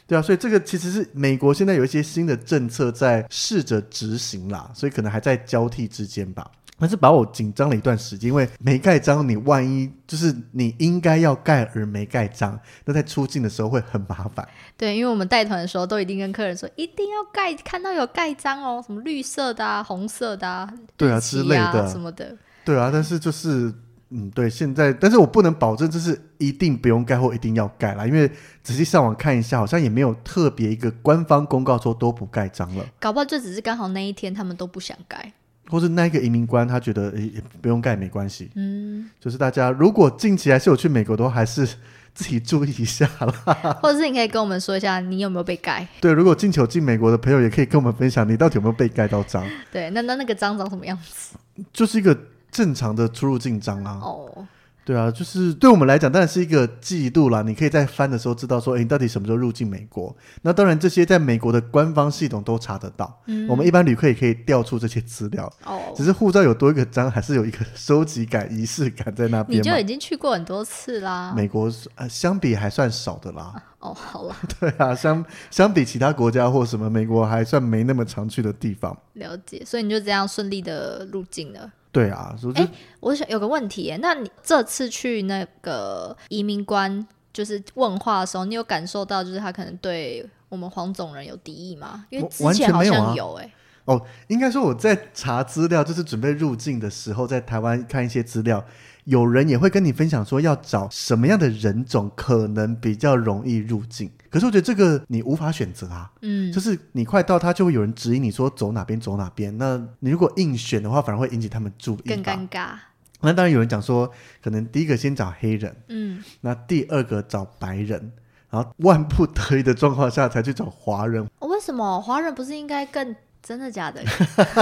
对啊，所以这个其实是美国现在有一些新的政策在试着执行啦，所以可能还在交替之间吧。但是把我紧张了一段时间，因为没盖章，你万一就是你应该要盖而没盖章，那在出境的时候会很麻烦。对，因为我们带团的时候都一定跟客人说，一定要盖，看到有盖章哦，什么绿色的啊、红色的啊，对啊之类的什么的。对啊，但是就是。嗯，对，现在，但是我不能保证这是一定不用盖或一定要盖啦，因为仔细上网看一下，好像也没有特别一个官方公告说都不盖章了。搞不好就只是刚好那一天他们都不想盖，或是那一个移民官他觉得诶不用盖没关系。嗯，就是大家如果近期还是有去美国的话，还是 自己注意一下啦。或者是你可以跟我们说一下你有没有被盖。对，如果近期有进美国的朋友，也可以跟我们分享你到底有没有被盖到章。对，那那那个章长什么样子？就是一个。正常的出入境章啊，哦，对啊，就是对我们来讲当然是一个记录啦。你可以在翻的时候知道说，哎，你到底什么时候入境美国？那当然这些在美国的官方系统都查得到。嗯，我们一般旅客也可以调出这些资料。哦，只是护照有多一个章，还是有一个收集感、仪式感在那边。你就已经去过很多次啦。美国呃，相比还算少的啦。哦，好了。对啊，相相比其他国家或什么，美国还算没那么常去的地方。了解，所以你就这样顺利的入境了。对啊，哎，我想有个问题，那你这次去那个移民官就是问话的时候，你有感受到就是他可能对我们黄种人有敌意吗？因为之前好像有哎。哦，应该说我在查资料，就是准备入境的时候，在台湾看一些资料。有人也会跟你分享说，要找什么样的人种可能比较容易入境。可是我觉得这个你无法选择啊，嗯，就是你快到，他就会有人指引你说走哪边走哪边。那你如果硬选的话，反而会引起他们注意，更尴尬。那当然有人讲说，可能第一个先找黑人，嗯，那第二个找白人，然后万不得已的状况下才去找华人。为什么华人不是应该更？真的假的？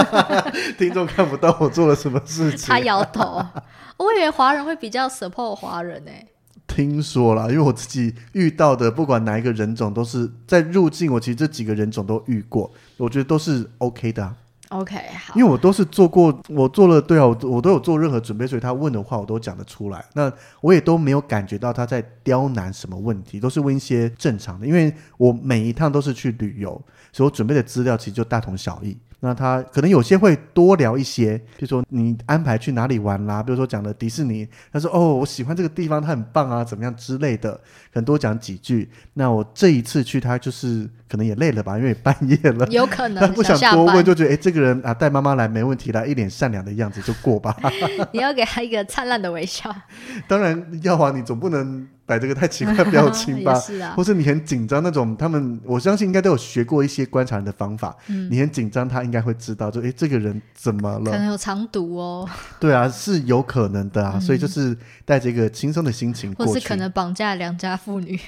听众看不到我做了什么事情。他摇头。我以为华人会比较 support 华人呢。听说了，因为我自己遇到的，不管哪一个人种，都是在入境。我其实这几个人种都遇过，我觉得都是 OK 的。OK，好。因为我都是做过，我做了，对啊，我我都有做任何准备，所以他问的话我都讲得出来。那我也都没有感觉到他在刁难什么问题，都是问一些正常的。因为我每一趟都是去旅游。所以我准备的资料其实就大同小异。那他可能有些会多聊一些，比如说你安排去哪里玩啦，比如说讲的迪士尼，他说哦我喜欢这个地方，它很棒啊，怎么样之类的，可能多讲几句。那我这一次去，他就是可能也累了吧，因为半夜了，有可能 他不想多问，就觉得哎，这个人啊带妈妈来没问题啦，一脸善良的样子就过吧。你要给他一个灿烂的微笑。当然要啊，你总不能。摆这个太奇怪表情吧，或是你很紧张那种，他们我相信应该都有学过一些观察人的方法。嗯，你很紧张，他应该会知道，就哎，这个人怎么了？可能有藏毒哦。对啊，是有可能的啊，所以就是带着一个轻松的心情或是可能绑架良家妇女，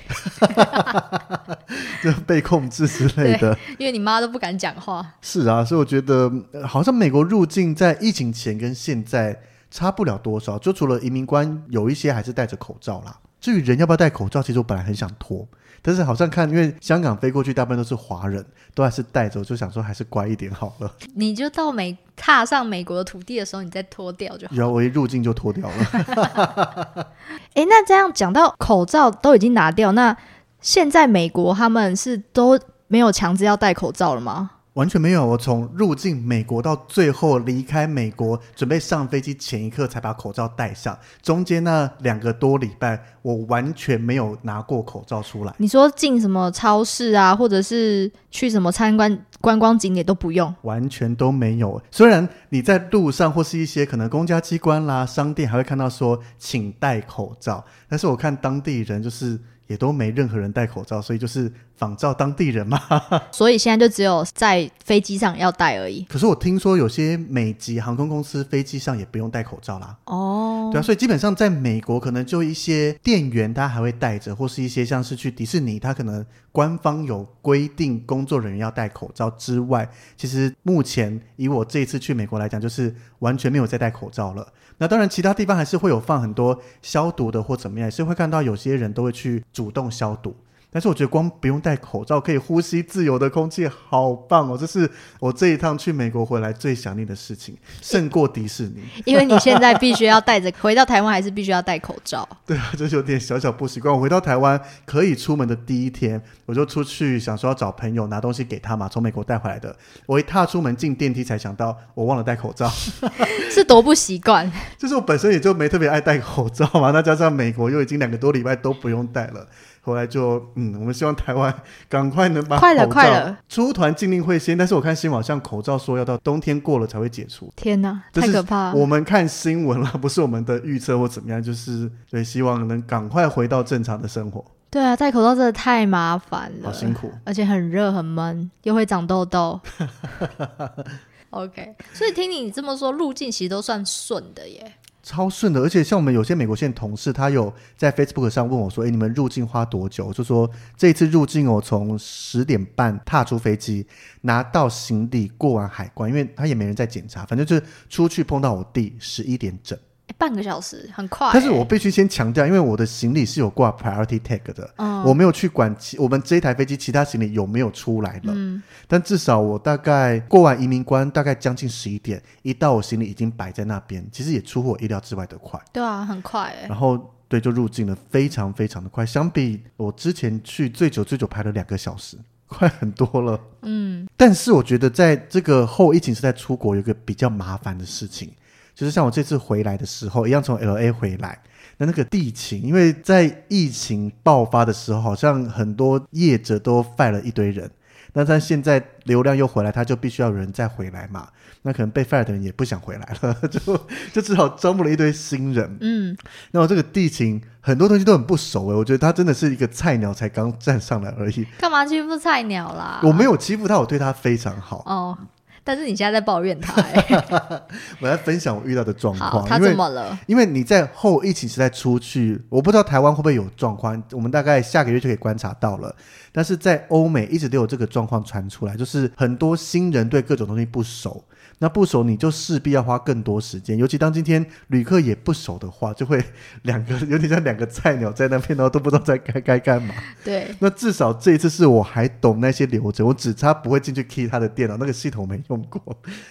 就被控制之类的。因为你妈都不敢讲话。是啊，所以我觉得好像美国入境在疫情前跟现在差不了多少，就除了移民官有一些还是戴着口罩啦。至于人要不要戴口罩，其实我本来很想脱，但是好像看，因为香港飞过去大部分都是华人，都还是戴着，我就想说还是乖一点好了。你就到美踏上美国的土地的时候，你再脱掉就好。有，我一入境就脱掉了。哎，那这样讲到口罩都已经拿掉，那现在美国他们是都没有强制要戴口罩了吗？完全没有，我从入境美国到最后离开美国，准备上飞机前一刻才把口罩戴上。中间那两个多礼拜，我完全没有拿过口罩出来。你说进什么超市啊，或者是去什么参观观光景点都不用，完全都没有。虽然你在路上或是一些可能公家机关啦、商店还会看到说请戴口罩，但是我看当地人就是。也都没任何人戴口罩，所以就是仿照当地人嘛。所以现在就只有在飞机上要戴而已。可是我听说有些美籍航空公司飞机上也不用戴口罩啦。哦，对啊，所以基本上在美国，可能就一些店员他还会戴着，或是一些像是去迪士尼，他可能官方有规定工作人员要戴口罩之外，其实目前以我这一次去美国来讲，就是完全没有再戴口罩了。那当然，其他地方还是会有放很多消毒的或怎么样，也是会看到有些人都会去主动消毒。但是我觉得光不用戴口罩可以呼吸自由的空气，好棒哦！这是我这一趟去美国回来最想念的事情，胜过迪士尼。因为你现在必须要 戴着，回到台湾还是必须要戴口罩。对啊，就是有点小小不习惯。我回到台湾可以出门的第一天，我就出去想说要找朋友拿东西给他嘛，从美国带回来的。我一踏出门进电梯才想到我忘了戴口罩，是多不习惯。就是我本身也就没特别爱戴口罩嘛，那加上美国又已经两个多礼拜都不用戴了。后来就嗯，我们希望台湾赶快能把快了快了出团禁令会先，但是我看新闻上口罩说要到冬天过了才会解除。天哪，太可怕！我们看新闻了，不是我们的预测或怎么样，就是对，希望能赶快回到正常的生活。对啊，戴口罩真的太麻烦了，好辛苦，而且很热很闷，又会长痘痘。OK，所以听你这么说，路径其实都算顺的耶。超顺的，而且像我们有些美国线同事，他有在 Facebook 上问我说：“哎，你们入境花多久？”就说这一次入境我，从十点半踏出飞机，拿到行李，过完海关，因为他也没人在检查，反正就是出去碰到我弟十一点整。半个小时很快，但是我必须先强调，因为我的行李是有挂 priority tag 的，我没有去管其我们这一台飞机其他行李有没有出来了。嗯，但至少我大概过完移民关，大概将近十一点，一到我行李已经摆在那边，其实也出乎我意料之外的快。对啊，很快。然后对，就入境了，非常非常的快，相比我之前去最久最久排了两个小时，快很多了。嗯，但是我觉得在这个后疫情时代出国有一个比较麻烦的事情。就是像我这次回来的时候一样，从 L A 回来，那那个地勤，因为在疫情爆发的时候，好像很多业者都 fire 了一堆人，那他现在流量又回来，他就必须要有人再回来嘛。那可能被 fire 的人也不想回来了，就就只好招募了一堆新人。嗯，那我这个地勤很多东西都很不熟诶，我觉得他真的是一个菜鸟，才刚站上来而已。干嘛欺负菜鸟啦？我没有欺负他，我对他非常好。哦。但是你现在在抱怨他，我在分享我遇到的状况。他怎么了？因为你在后疫情时代出去，我不知道台湾会不会有状况。我们大概下个月就可以观察到了。但是在欧美一直都有这个状况传出来，就是很多新人对各种东西不熟。那不熟你就势必要花更多时间，尤其当今天旅客也不熟的话，就会 两个有点像两个菜鸟在那边，然后都不知道在该该干嘛。对。那至少这一次是我还懂那些流程，我只差不会进去 key 他的电脑，那个系统没用过。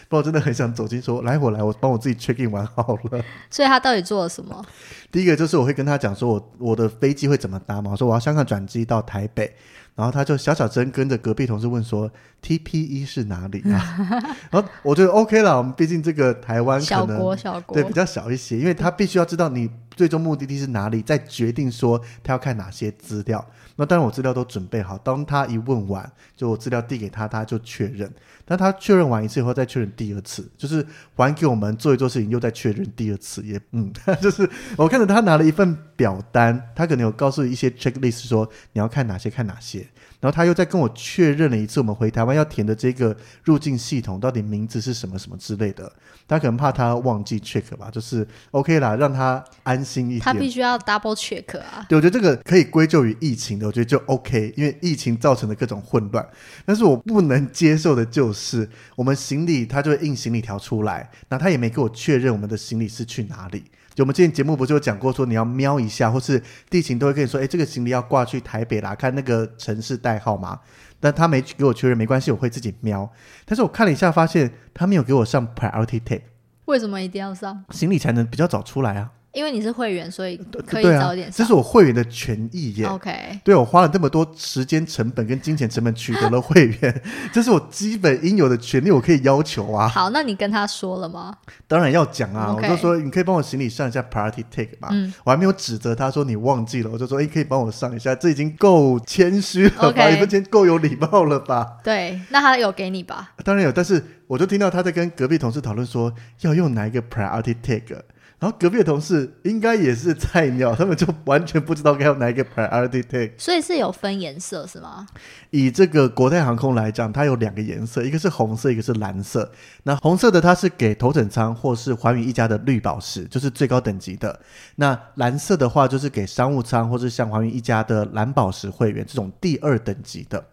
不我真的很想走进说，来我来，我帮我自己 check in 完好了。所以他到底做了什么？第一个就是我会跟他讲说，我我的飞机会怎么搭嘛，我说我要香港转机到台北。然后他就小小声跟着隔壁同事问说：“TPE 是哪里啊？” 然后我觉得 OK 了，我们毕竟这个台湾可能小国小国对比较小一些，因为他必须要知道你最终目的地是哪里，再决定说他要看哪些资料。那当然我资料都准备好，当他一问完，就我资料递给他，他就确认。但他确认完一次以后，再确认第二次，就是还给我们做一做事情，又再确认第二次，也嗯，就是我看着他拿了一份表单，他可能有告诉一些 checklist 说你要看哪些看哪些。然后他又再跟我确认了一次，我们回台湾要填的这个入境系统到底名字是什么什么之类的。他可能怕他忘记 check 吧，就是 OK 啦，让他安心一点。他必须要 double check 啊。对，我觉得这个可以归咎于疫情的，我觉得就 OK，因为疫情造成的各种混乱。但是我不能接受的就是，我们行李他就会印行李条出来，那他也没给我确认我们的行李是去哪里。就我们之前节目不是有讲过，说你要瞄一下，或是地勤都会跟你说，哎，这个行李要挂去台北啦，看那个城市代号嘛？但他没给我确认，没关系，我会自己瞄。但是我看了一下，发现他没有给我上 priority tape。为什么一定要上？行李才能比较早出来啊。因为你是会员，所以可以早点。这是我会员的权益耶。OK，对我花了这么多时间成本跟金钱成本取得了会员，这是我基本应有的权利，我可以要求啊。好，那你跟他说了吗？当然要讲啊，我就说你可以帮我行李上一下 Priority Take 嘛。嗯，我还没有指责他说你忘记了，我就说哎，可以帮我上一下，这已经够谦虚了吧？已经够有礼貌了吧？对，那他有给你吧？当然有，但是我就听到他在跟隔壁同事讨论说要用哪一个 Priority Take。然后隔壁的同事应该也是菜鸟，他们就完全不知道该用哪一个 priority take。所以是有分颜色是吗？以这个国泰航空来讲，它有两个颜色，一个是红色，一个是蓝色。那红色的它是给头等舱或是寰宇一家的绿宝石，就是最高等级的。那蓝色的话就是给商务舱或是像寰宇一家的蓝宝石会员这种第二等级的。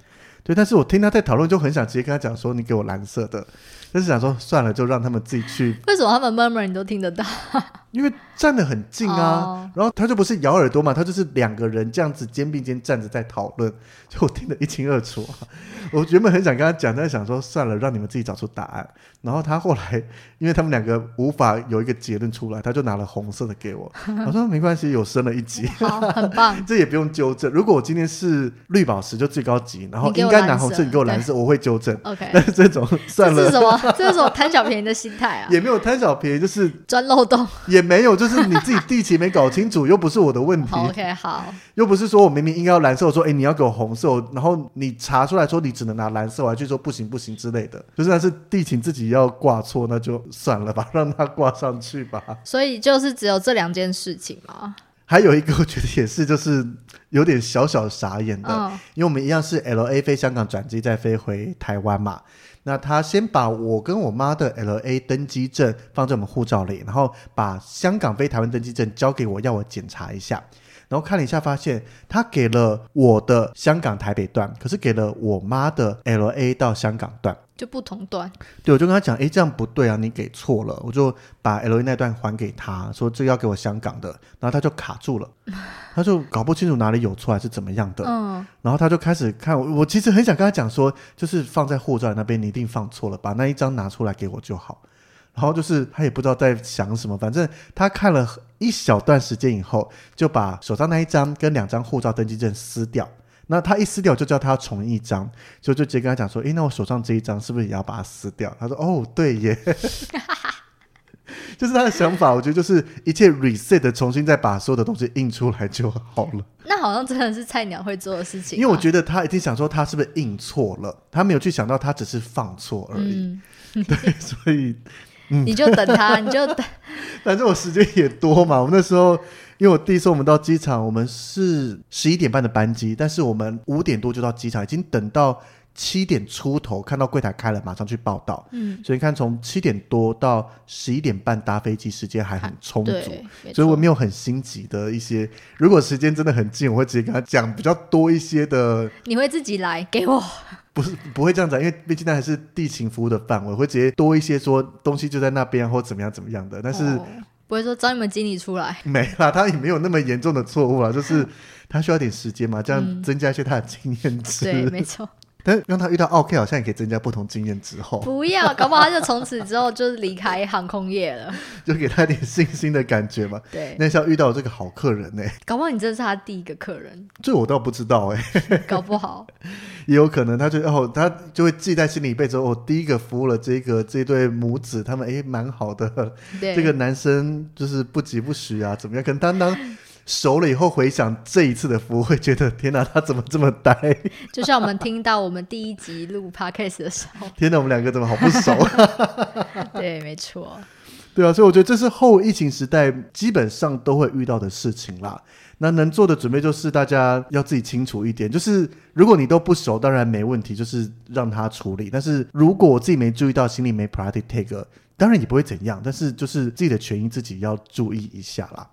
对，但是我听他在讨论，就很想直接跟他讲说，你给我蓝色的。但是想说算了，就让他们自己去。为什么他们 murmur 你都听得到？因为站得很近啊，然后他就不是咬耳朵嘛，他就是两个人这样子肩并肩站着在讨论，就我听得一清二楚啊。我原本很想跟他讲，但是想说算了，让你们自己找出答案。然后他后来，因为他们两个无法有一个结论出来，他就拿了红色的给我。我说没关系，有升了一级，好，很棒。这也不用纠正。如果我今天是绿宝石，就最高级，然后应该拿红色，你给我蓝色，我会纠正。OK，但是这种算了，这是什么？这是什么贪小便宜的心态啊？也没有贪小便宜，就是钻漏洞。也没有，就是你自己地勤没搞清楚，又不是我的问题。OK，好。又不是说我明明应该要蓝色，我说哎你要给我红色，然后你查出来说你只能拿蓝色，我还去说不行不行之类的，就是那是地勤自己要挂错，那就算了吧，让他挂上去吧。所以就是只有这两件事情吗？还有一个我觉得也是，就是有点小小傻眼的，因为我们一样是 L A 飞香港转机再飞回台湾嘛。那他先把我跟我妈的 L A 登机证放在我们护照里，然后把香港飞台湾登机证交给我，要我检查一下。然后看了一下，发现他给了我的香港台北段，可是给了我妈的 L A 到香港段，就不同段。对，我就跟他讲，哎，这样不对啊，你给错了。我就把 L A 那段还给他，说这个要给我香港的，然后他就卡住了，他就搞不清楚哪里有错还是怎么样的。嗯，然后他就开始看我，我其实很想跟他讲说，就是放在护照那边，你一定放错了，把那一张拿出来给我就好。然后就是他也不知道在想什么，反正他看了一小段时间以后，就把手上那一张跟两张护照登记证撕掉。那他一撕掉，就叫他重印一张，就就直接跟他讲说：“诶，那我手上这一张是不是也要把它撕掉？”他说：“哦，对耶。”就是他的想法，我觉得就是一切 reset，重新再把所有的东西印出来就好了。那好像真的是菜鸟会做的事情，因为我觉得他一定想说他是不是印错了，他没有去想到他只是放错而已。对，所以。你就等他，你就等。反正我时间也多嘛。我那时候，因为我第一次我们到机场，我们是十一点半的班机，但是我们五点多就到机场，已经等到七点出头，看到柜台开了，马上去报道。嗯，所以你看，从七点多到十一点半搭飞机，时间还很充足，所以我没有很心急的一些。如果时间真的很近，我会直接跟他讲比较多一些的。你会自己来给我。不是不会这样子，因为毕竟那还是地勤服务的范围，会直接多一些说东西就在那边或怎么样怎么样的，但是不会说找你们经理出来。没啦，他也没有那么严重的错误啦，就是他需要点时间嘛，这样增加一些他的经验值。对，没错。但让他遇到 OK，好像也可以增加不同经验之后。不要，搞不好他就从此之后就是离开航空业了，就给他一点信心的感觉嘛。对，那是要遇到这个好客人呢。搞不好你这是他第一个客人，这我倒不知道哎。搞不好也有可能，他就哦，他就会记在心里一辈子。我第一个服务了这个这对母子，他们哎蛮好的。对，这个男生就是不疾不徐啊，怎么样？可能当当。熟了以后回想这一次的服务，会觉得天哪，他怎么这么呆？就像我们听到我们第一集录 podcast 的时候，天哪，我们两个怎么好不熟？对，没错。对啊，所以我觉得这是后疫情时代基本上都会遇到的事情啦。那能做的准备就是大家要自己清楚一点，就是如果你都不熟，当然没问题，就是让他处理。但是如果我自己没注意到，心里没 priority take，当然也不会怎样。但是就是自己的权益自己要注意一下啦。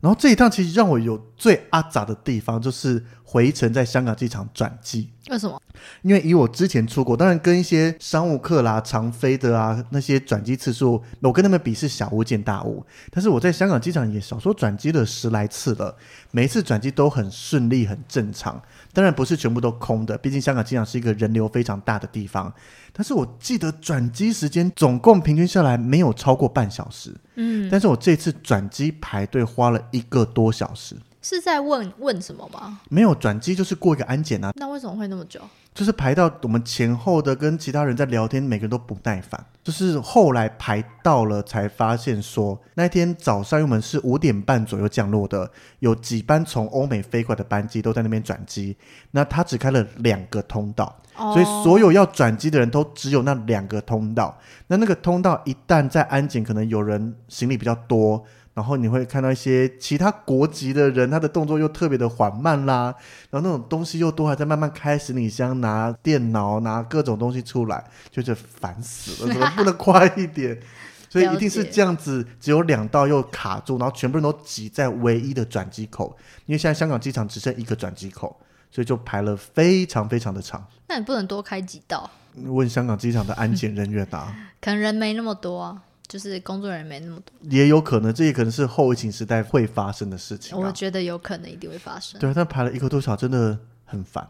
然后这一趟其实让我有最阿杂的地方，就是回程在香港机场转机。为什么？因为以我之前出国，当然跟一些商务客啦、常飞的啊那些转机次数，我跟他们比是小巫见大巫。但是我在香港机场也少说转机了十来次了，每一次转机都很顺利、很正常。当然不是全部都空的，毕竟香港机场是一个人流非常大的地方。但是我记得转机时间总共平均下来没有超过半小时。嗯，但是我这次转机排队花了一个多小时。是在问问什么吗？没有转机就是过一个安检啊。那为什么会那么久？就是排到我们前后的跟其他人在聊天，每个人都不耐烦。就是后来排到了才发现说，那天早上我们是五点半左右降落的，有几班从欧美飞过来的班机都在那边转机。那他只开了两个通道，所以所有要转机的人都只有那两个通道。那那个通道一旦在安检，可能有人行李比较多。然后你会看到一些其他国籍的人，他的动作又特别的缓慢啦，然后那种东西又都还在慢慢开行李箱、拿电脑、拿各种东西出来，就是烦死了，怎么不能快一点？所以一定是这样子，只有两道又卡住，然后全部人都挤在唯一的转机口，因为现在香港机场只剩一个转机口，所以就排了非常非常的长。那你不能多开几道？问香港机场的安检人员啊，可能人没那么多啊。就是工作人员没那么多，也有可能，这也可能是后疫情时代会发生的事情。我觉得有可能一定会发生。对，但排了一个多小时，真的很烦。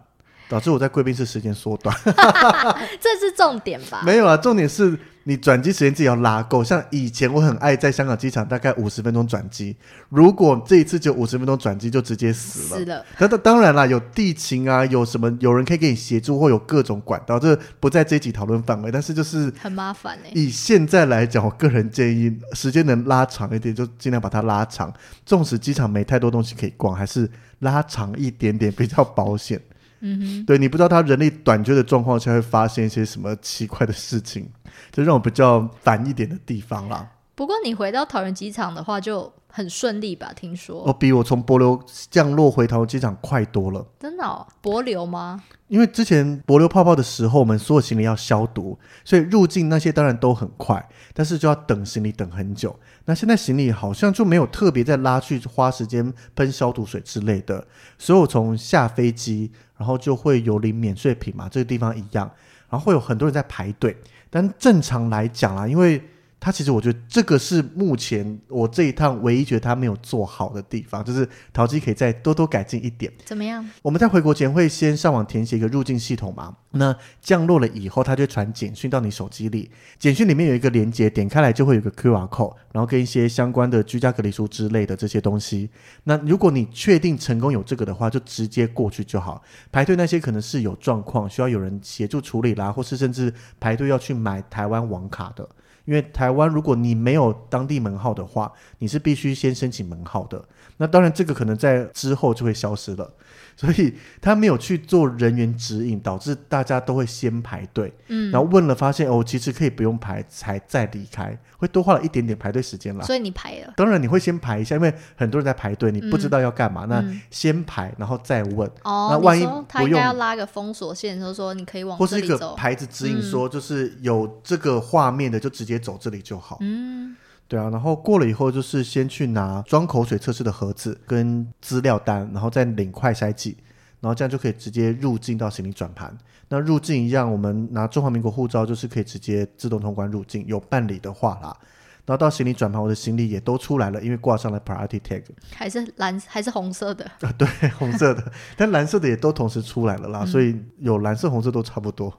导致我在贵宾室时间缩短，这是重点吧？没有啊，重点是你转机时间自己要拉够。像以前我很爱在香港机场大概五十分钟转机，如果这一次就五十分钟转机，就直接死了。死了。那当然啦，有地勤啊，有什么有人可以给你协助，或有各种管道，这不在这一集讨论范围。但是就是很麻烦哎。以现在来讲，我个人建议时间能拉长一点，就尽量把它拉长。纵使机场没太多东西可以逛，还是拉长一点点比较保险。嗯哼，对你不知道他人力短缺的状况下会发生一些什么奇怪的事情，就让我比较烦一点的地方啦。不过你回到桃园机场的话就很顺利吧？听说哦，比我从柏流降落回桃园机场快多了。真的？柏流吗？因为之前柏流泡泡的时候，我们所有行李要消毒，所以入境那些当然都很快，但是就要等行李等很久。那现在行李好像就没有特别再拉去花时间喷消毒水之类的，所以我从下飞机，然后就会有领免税品嘛，这个地方一样，然后会有很多人在排队。但正常来讲啦，因为他其实，我觉得这个是目前我这一趟唯一觉得他没有做好的地方，就是淘机可以再多多改进一点。怎么样？我们在回国前会先上网填写一个入境系统嘛？那降落了以后，它就传简讯到你手机里，简讯里面有一个连接，点开来就会有个 QR code，然后跟一些相关的居家隔离书之类的这些东西。那如果你确定成功有这个的话，就直接过去就好。排队那些可能是有状况，需要有人协助处理啦，或是甚至排队要去买台湾网卡的。因为台湾，如果你没有当地门号的话，你是必须先申请门号的。那当然，这个可能在之后就会消失了。所以他没有去做人员指引，导致大家都会先排队，嗯，然后问了发现哦，其实可以不用排才再离开，会多花了一点点排队时间了。所以你排了？当然你会先排一下，因为很多人在排队，你不知道要干嘛，那先排然后再问。哦，那万一他应该要拉个封锁线，就说你可以往或是一个牌子指引说，就是有这个画面的就直接走这里就好。嗯。对啊，然后过了以后，就是先去拿装口水测试的盒子跟资料单，然后再领快筛剂，然后这样就可以直接入境到行李转盘。那入境一样，我们拿中华民国护照就是可以直接自动通关入境，有办理的话啦。然后到行李转盘，我的行李也都出来了，因为挂上了 priority tag，还是蓝还是红色的啊？对，红色的，但蓝色的也都同时出来了啦，所以有蓝色、红色都差不多。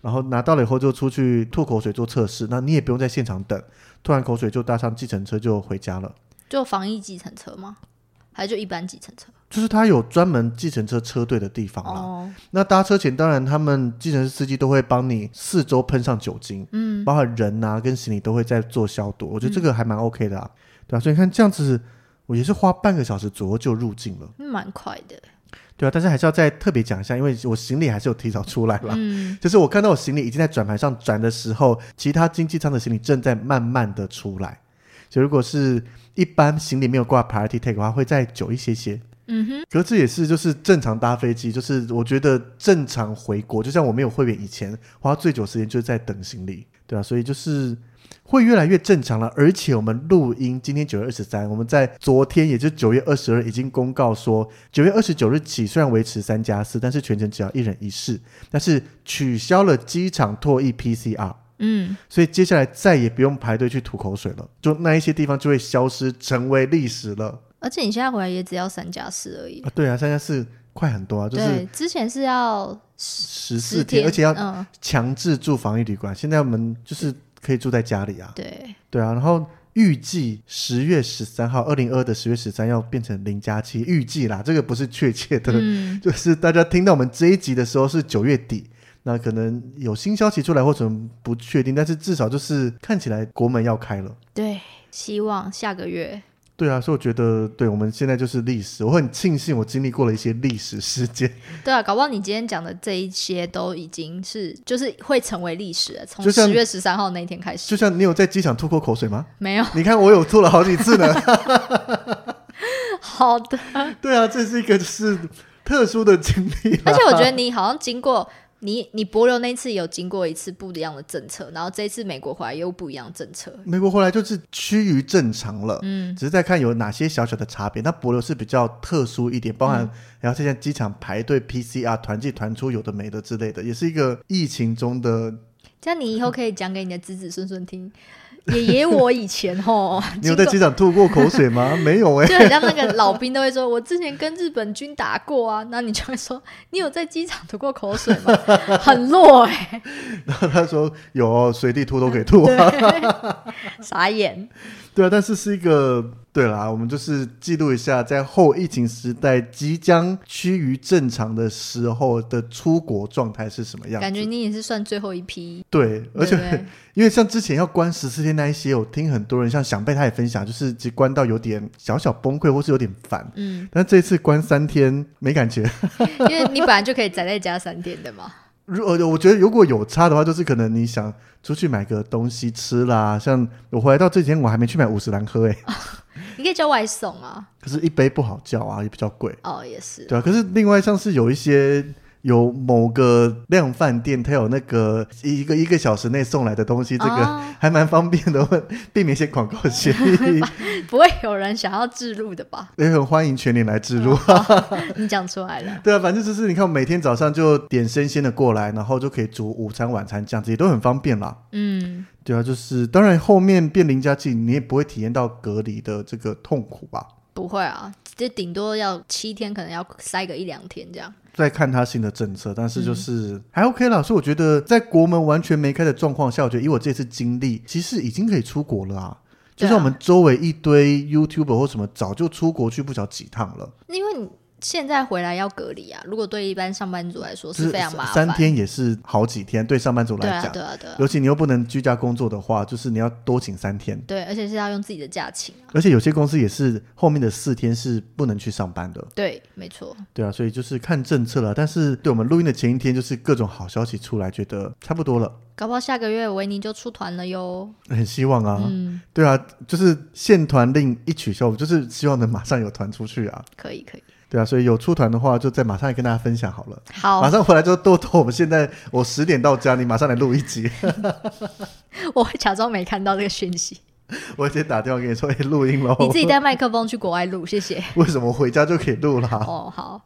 然后拿到了以后就出去吐口水做测试，那你也不用在现场等，吐完口水就搭上计程车就回家了。就防疫计程车吗？还是就一般计程车？就是他有专门计程车车队的地方啦。那搭车前，当然他们计程车司机都会帮你四周喷上酒精，嗯，包括人啊跟行李都会在做消毒。我觉得这个还蛮 OK 的，啊，对啊，所以你看这样子，我也是花半个小时左右就入境了，蛮快的。对啊，但是还是要再特别讲一下，因为我行李还是有提早出来了。嗯，就是我看到我行李已经在转盘上转的时候，其他经济舱的行李正在慢慢的出来。就如果是一般行李没有挂 priority tag 的话，会再久一些些。嗯哼，可是这也是就是正常搭飞机，就是我觉得正常回国，就像我没有会员以前花最久时间就是在等行李，对啊，所以就是会越来越正常了。而且我们录音今天九月二十三，我们在昨天也就九月二十二已经公告说，九月二十九日起虽然维持三加四，但是全程只要一人一室，但是取消了机场唾液 PCR。嗯，所以接下来再也不用排队去吐口水了，就那一些地方就会消失，成为历史了。而且你现在回来也只要三加四而已啊！对啊，三加四快很多啊！就是之前是要十四天，而且要强制住防疫旅馆，现在我们就是可以住在家里啊。对对啊，然后预计十月十三号，二零二的十月十三要变成零加七，预计啦，这个不是确切的，就是大家听到我们这一集的时候是九月底。那可能有新消息出来，或者不确定，但是至少就是看起来国门要开了。对，希望下个月。对啊，所以我觉得，对我们现在就是历史，我很庆幸我经历过了一些历史事件。对啊，搞不好你今天讲的这一些都已经是，就是会成为历史了。从十月十三号那一天开始。就像你有在机场吐过口水吗？没有。你看我有吐了好几次呢。好的。对啊，这是一个是特殊的经历。而且我觉得你好像经过。你你博流那次有经过一次不一样的政策，然后这次美国回来又不一样政策。美国回来就是趋于正常了，嗯，只是在看有哪些小小的差别。那博流是比较特殊一点，包含然后现在机场排队 PCR 团进团出有的没的之类的，也是一个疫情中的。这样你以后可以讲给你的子子孙孙听。爷爷，我以前吼，你有在机场吐过口水吗？没有哎，就很像那个老兵都会说，我之前跟日本军打过啊，那你就会说，你有在机场吐过口水吗？很弱哎。然后他说有，随地吐都可以吐，傻眼。对啊，但是是一个对啦，我们就是记录一下在后疫情时代即将趋于正常的时候的出国状态是什么样。感觉你也是算最后一批。对，而且 因为像之前要关十四天那一些，我听很多人像想被他也分享，就是只关到有点小小崩溃，或是有点烦。嗯，但这次关三天没感觉，因为你本来就可以宅在家三天的嘛。如呃，我觉得如果有差的话，就是可能你想出去买个东西吃啦，像我回来到这几天，我还没去买五十兰喝哎，你可以叫外送啊，可是一杯不好叫啊，也比较贵。哦，也是。对啊，可是另外像是有一些。有某个量饭店，它有那个一个一个小时内送来的东西，这个 还蛮方便的，避免一些广告嫌疑。不会有人想要置入的吧？也很欢迎全年来置入。你讲出来了。对啊，反正就是你看，每天早上就点生鲜的过来，然后就可以煮午餐、晚餐这样子，也都很方便啦。嗯，对啊，就是当然后面变零加七，你也不会体验到隔离的这个痛苦吧？不会啊，这顶多要七天，可能要塞个一两天这样。再看他新的政策，但是就是还 OK 啦。所以我觉得在国门完全没开的状况下，我觉得以我这次经历，其实已经可以出国了啊。就像我们周围一堆 YouTuber 或什么，早就出国去不晓几趟了。因为你。现在回来要隔离啊！如果对一般上班族来说是非常麻烦，三天也是好几天。对上班族来讲，对啊，对啊，尤其你又不能居家工作的话，就是你要多请三天。对，而且是要用自己的假请。而且有些公司也是后面的四天是不能去上班的。对，没错。对啊，所以就是看政策了。但是对我们录音的前一天，就是各种好消息出来，觉得差不多了。搞不好下个月维尼就出团了哟。很希望啊。嗯。对啊，就是限团令一取消，就是希望能马上有团出去啊。可以，可以。对啊，所以有出团的话，就再马上跟大家分享好了。好，马上回来就豆豆。我们现在我十点到家，你马上来录一集。我会假装没看到这个讯息。我先打电话给你说，哎，录音喽。你自己带麦克风去国外录，谢谢。为什么回家就可以录了？哦，好。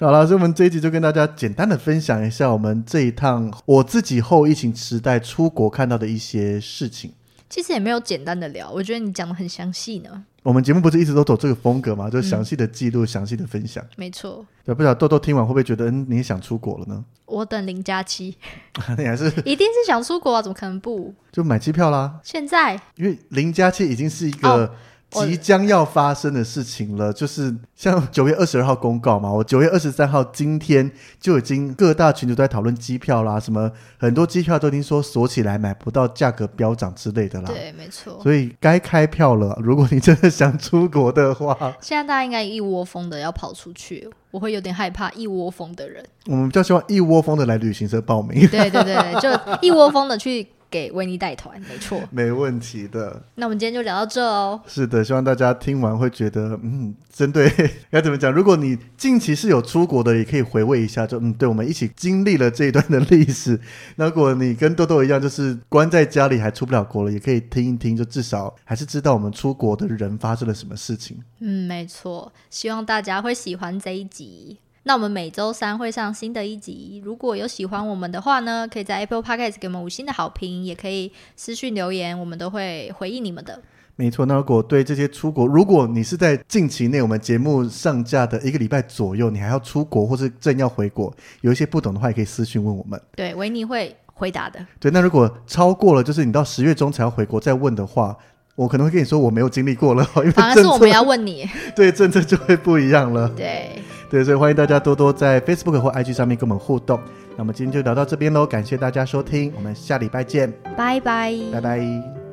好了，所以我们这一集就跟大家简单的分享一下我们这一趟我自己后疫情时代出国看到的一些事情。其实也没有简单的聊，我觉得你讲的很详细呢。我们节目不是一直都走这个风格吗？就是详细的记录，详细的分享。没错。对，不知道豆豆听完会不会觉得，嗯，你也想出国了呢？我等零假期。你还是一定是想出国啊？怎么可能不？就买机票啦。现在，因为零假期已经是一个。即将要发生的事情了，就是像九月二十二号公告嘛，我九月二十三号今天就已经各大群组都在讨论机票啦，什么很多机票都已经说锁起来买不到，价格飙涨之类的啦。对，没错。所以该开票了。如果你真的想出国的话，现在大家应该一窝蜂的要跑出去，我会有点害怕一窝蜂的人。我们比较希望一窝蜂的来旅行社报名。对对对，就一窝蜂的去。给维尼带团，没错，没问题的。那我们今天就聊到这哦。是的，希望大家听完会觉得，嗯，针对 该怎么讲？如果你近期是有出国的，也可以回味一下，就嗯，对，我们一起经历了这一段的历史。那如果你跟豆豆一样，就是关在家里还出不了国了，也可以听一听，就至少还是知道我们出国的人发生了什么事情。嗯，没错，希望大家会喜欢这一集。那我们每周三会上新的一集，如果有喜欢我们的话呢，可以在 Apple Podcast 给我们五星的好评，也可以私讯留言，我们都会回应你们的。没错，那如果对这些出国，如果你是在近期内我们节目上架的一个礼拜左右，你还要出国或是正要回国，有一些不懂的话，也可以私讯问我们。对，维尼会回答的。对，那如果超过了，就是你到十月中才要回国再问的话，我可能会跟你说我没有经历过了，因为反而是我们要问你。对，政策就会不一样了。对。对，所以欢迎大家多多在 Facebook 或 IG 上面跟我们互动。那么今天就聊到这边喽，感谢大家收听，我们下礼拜见，拜拜，拜拜。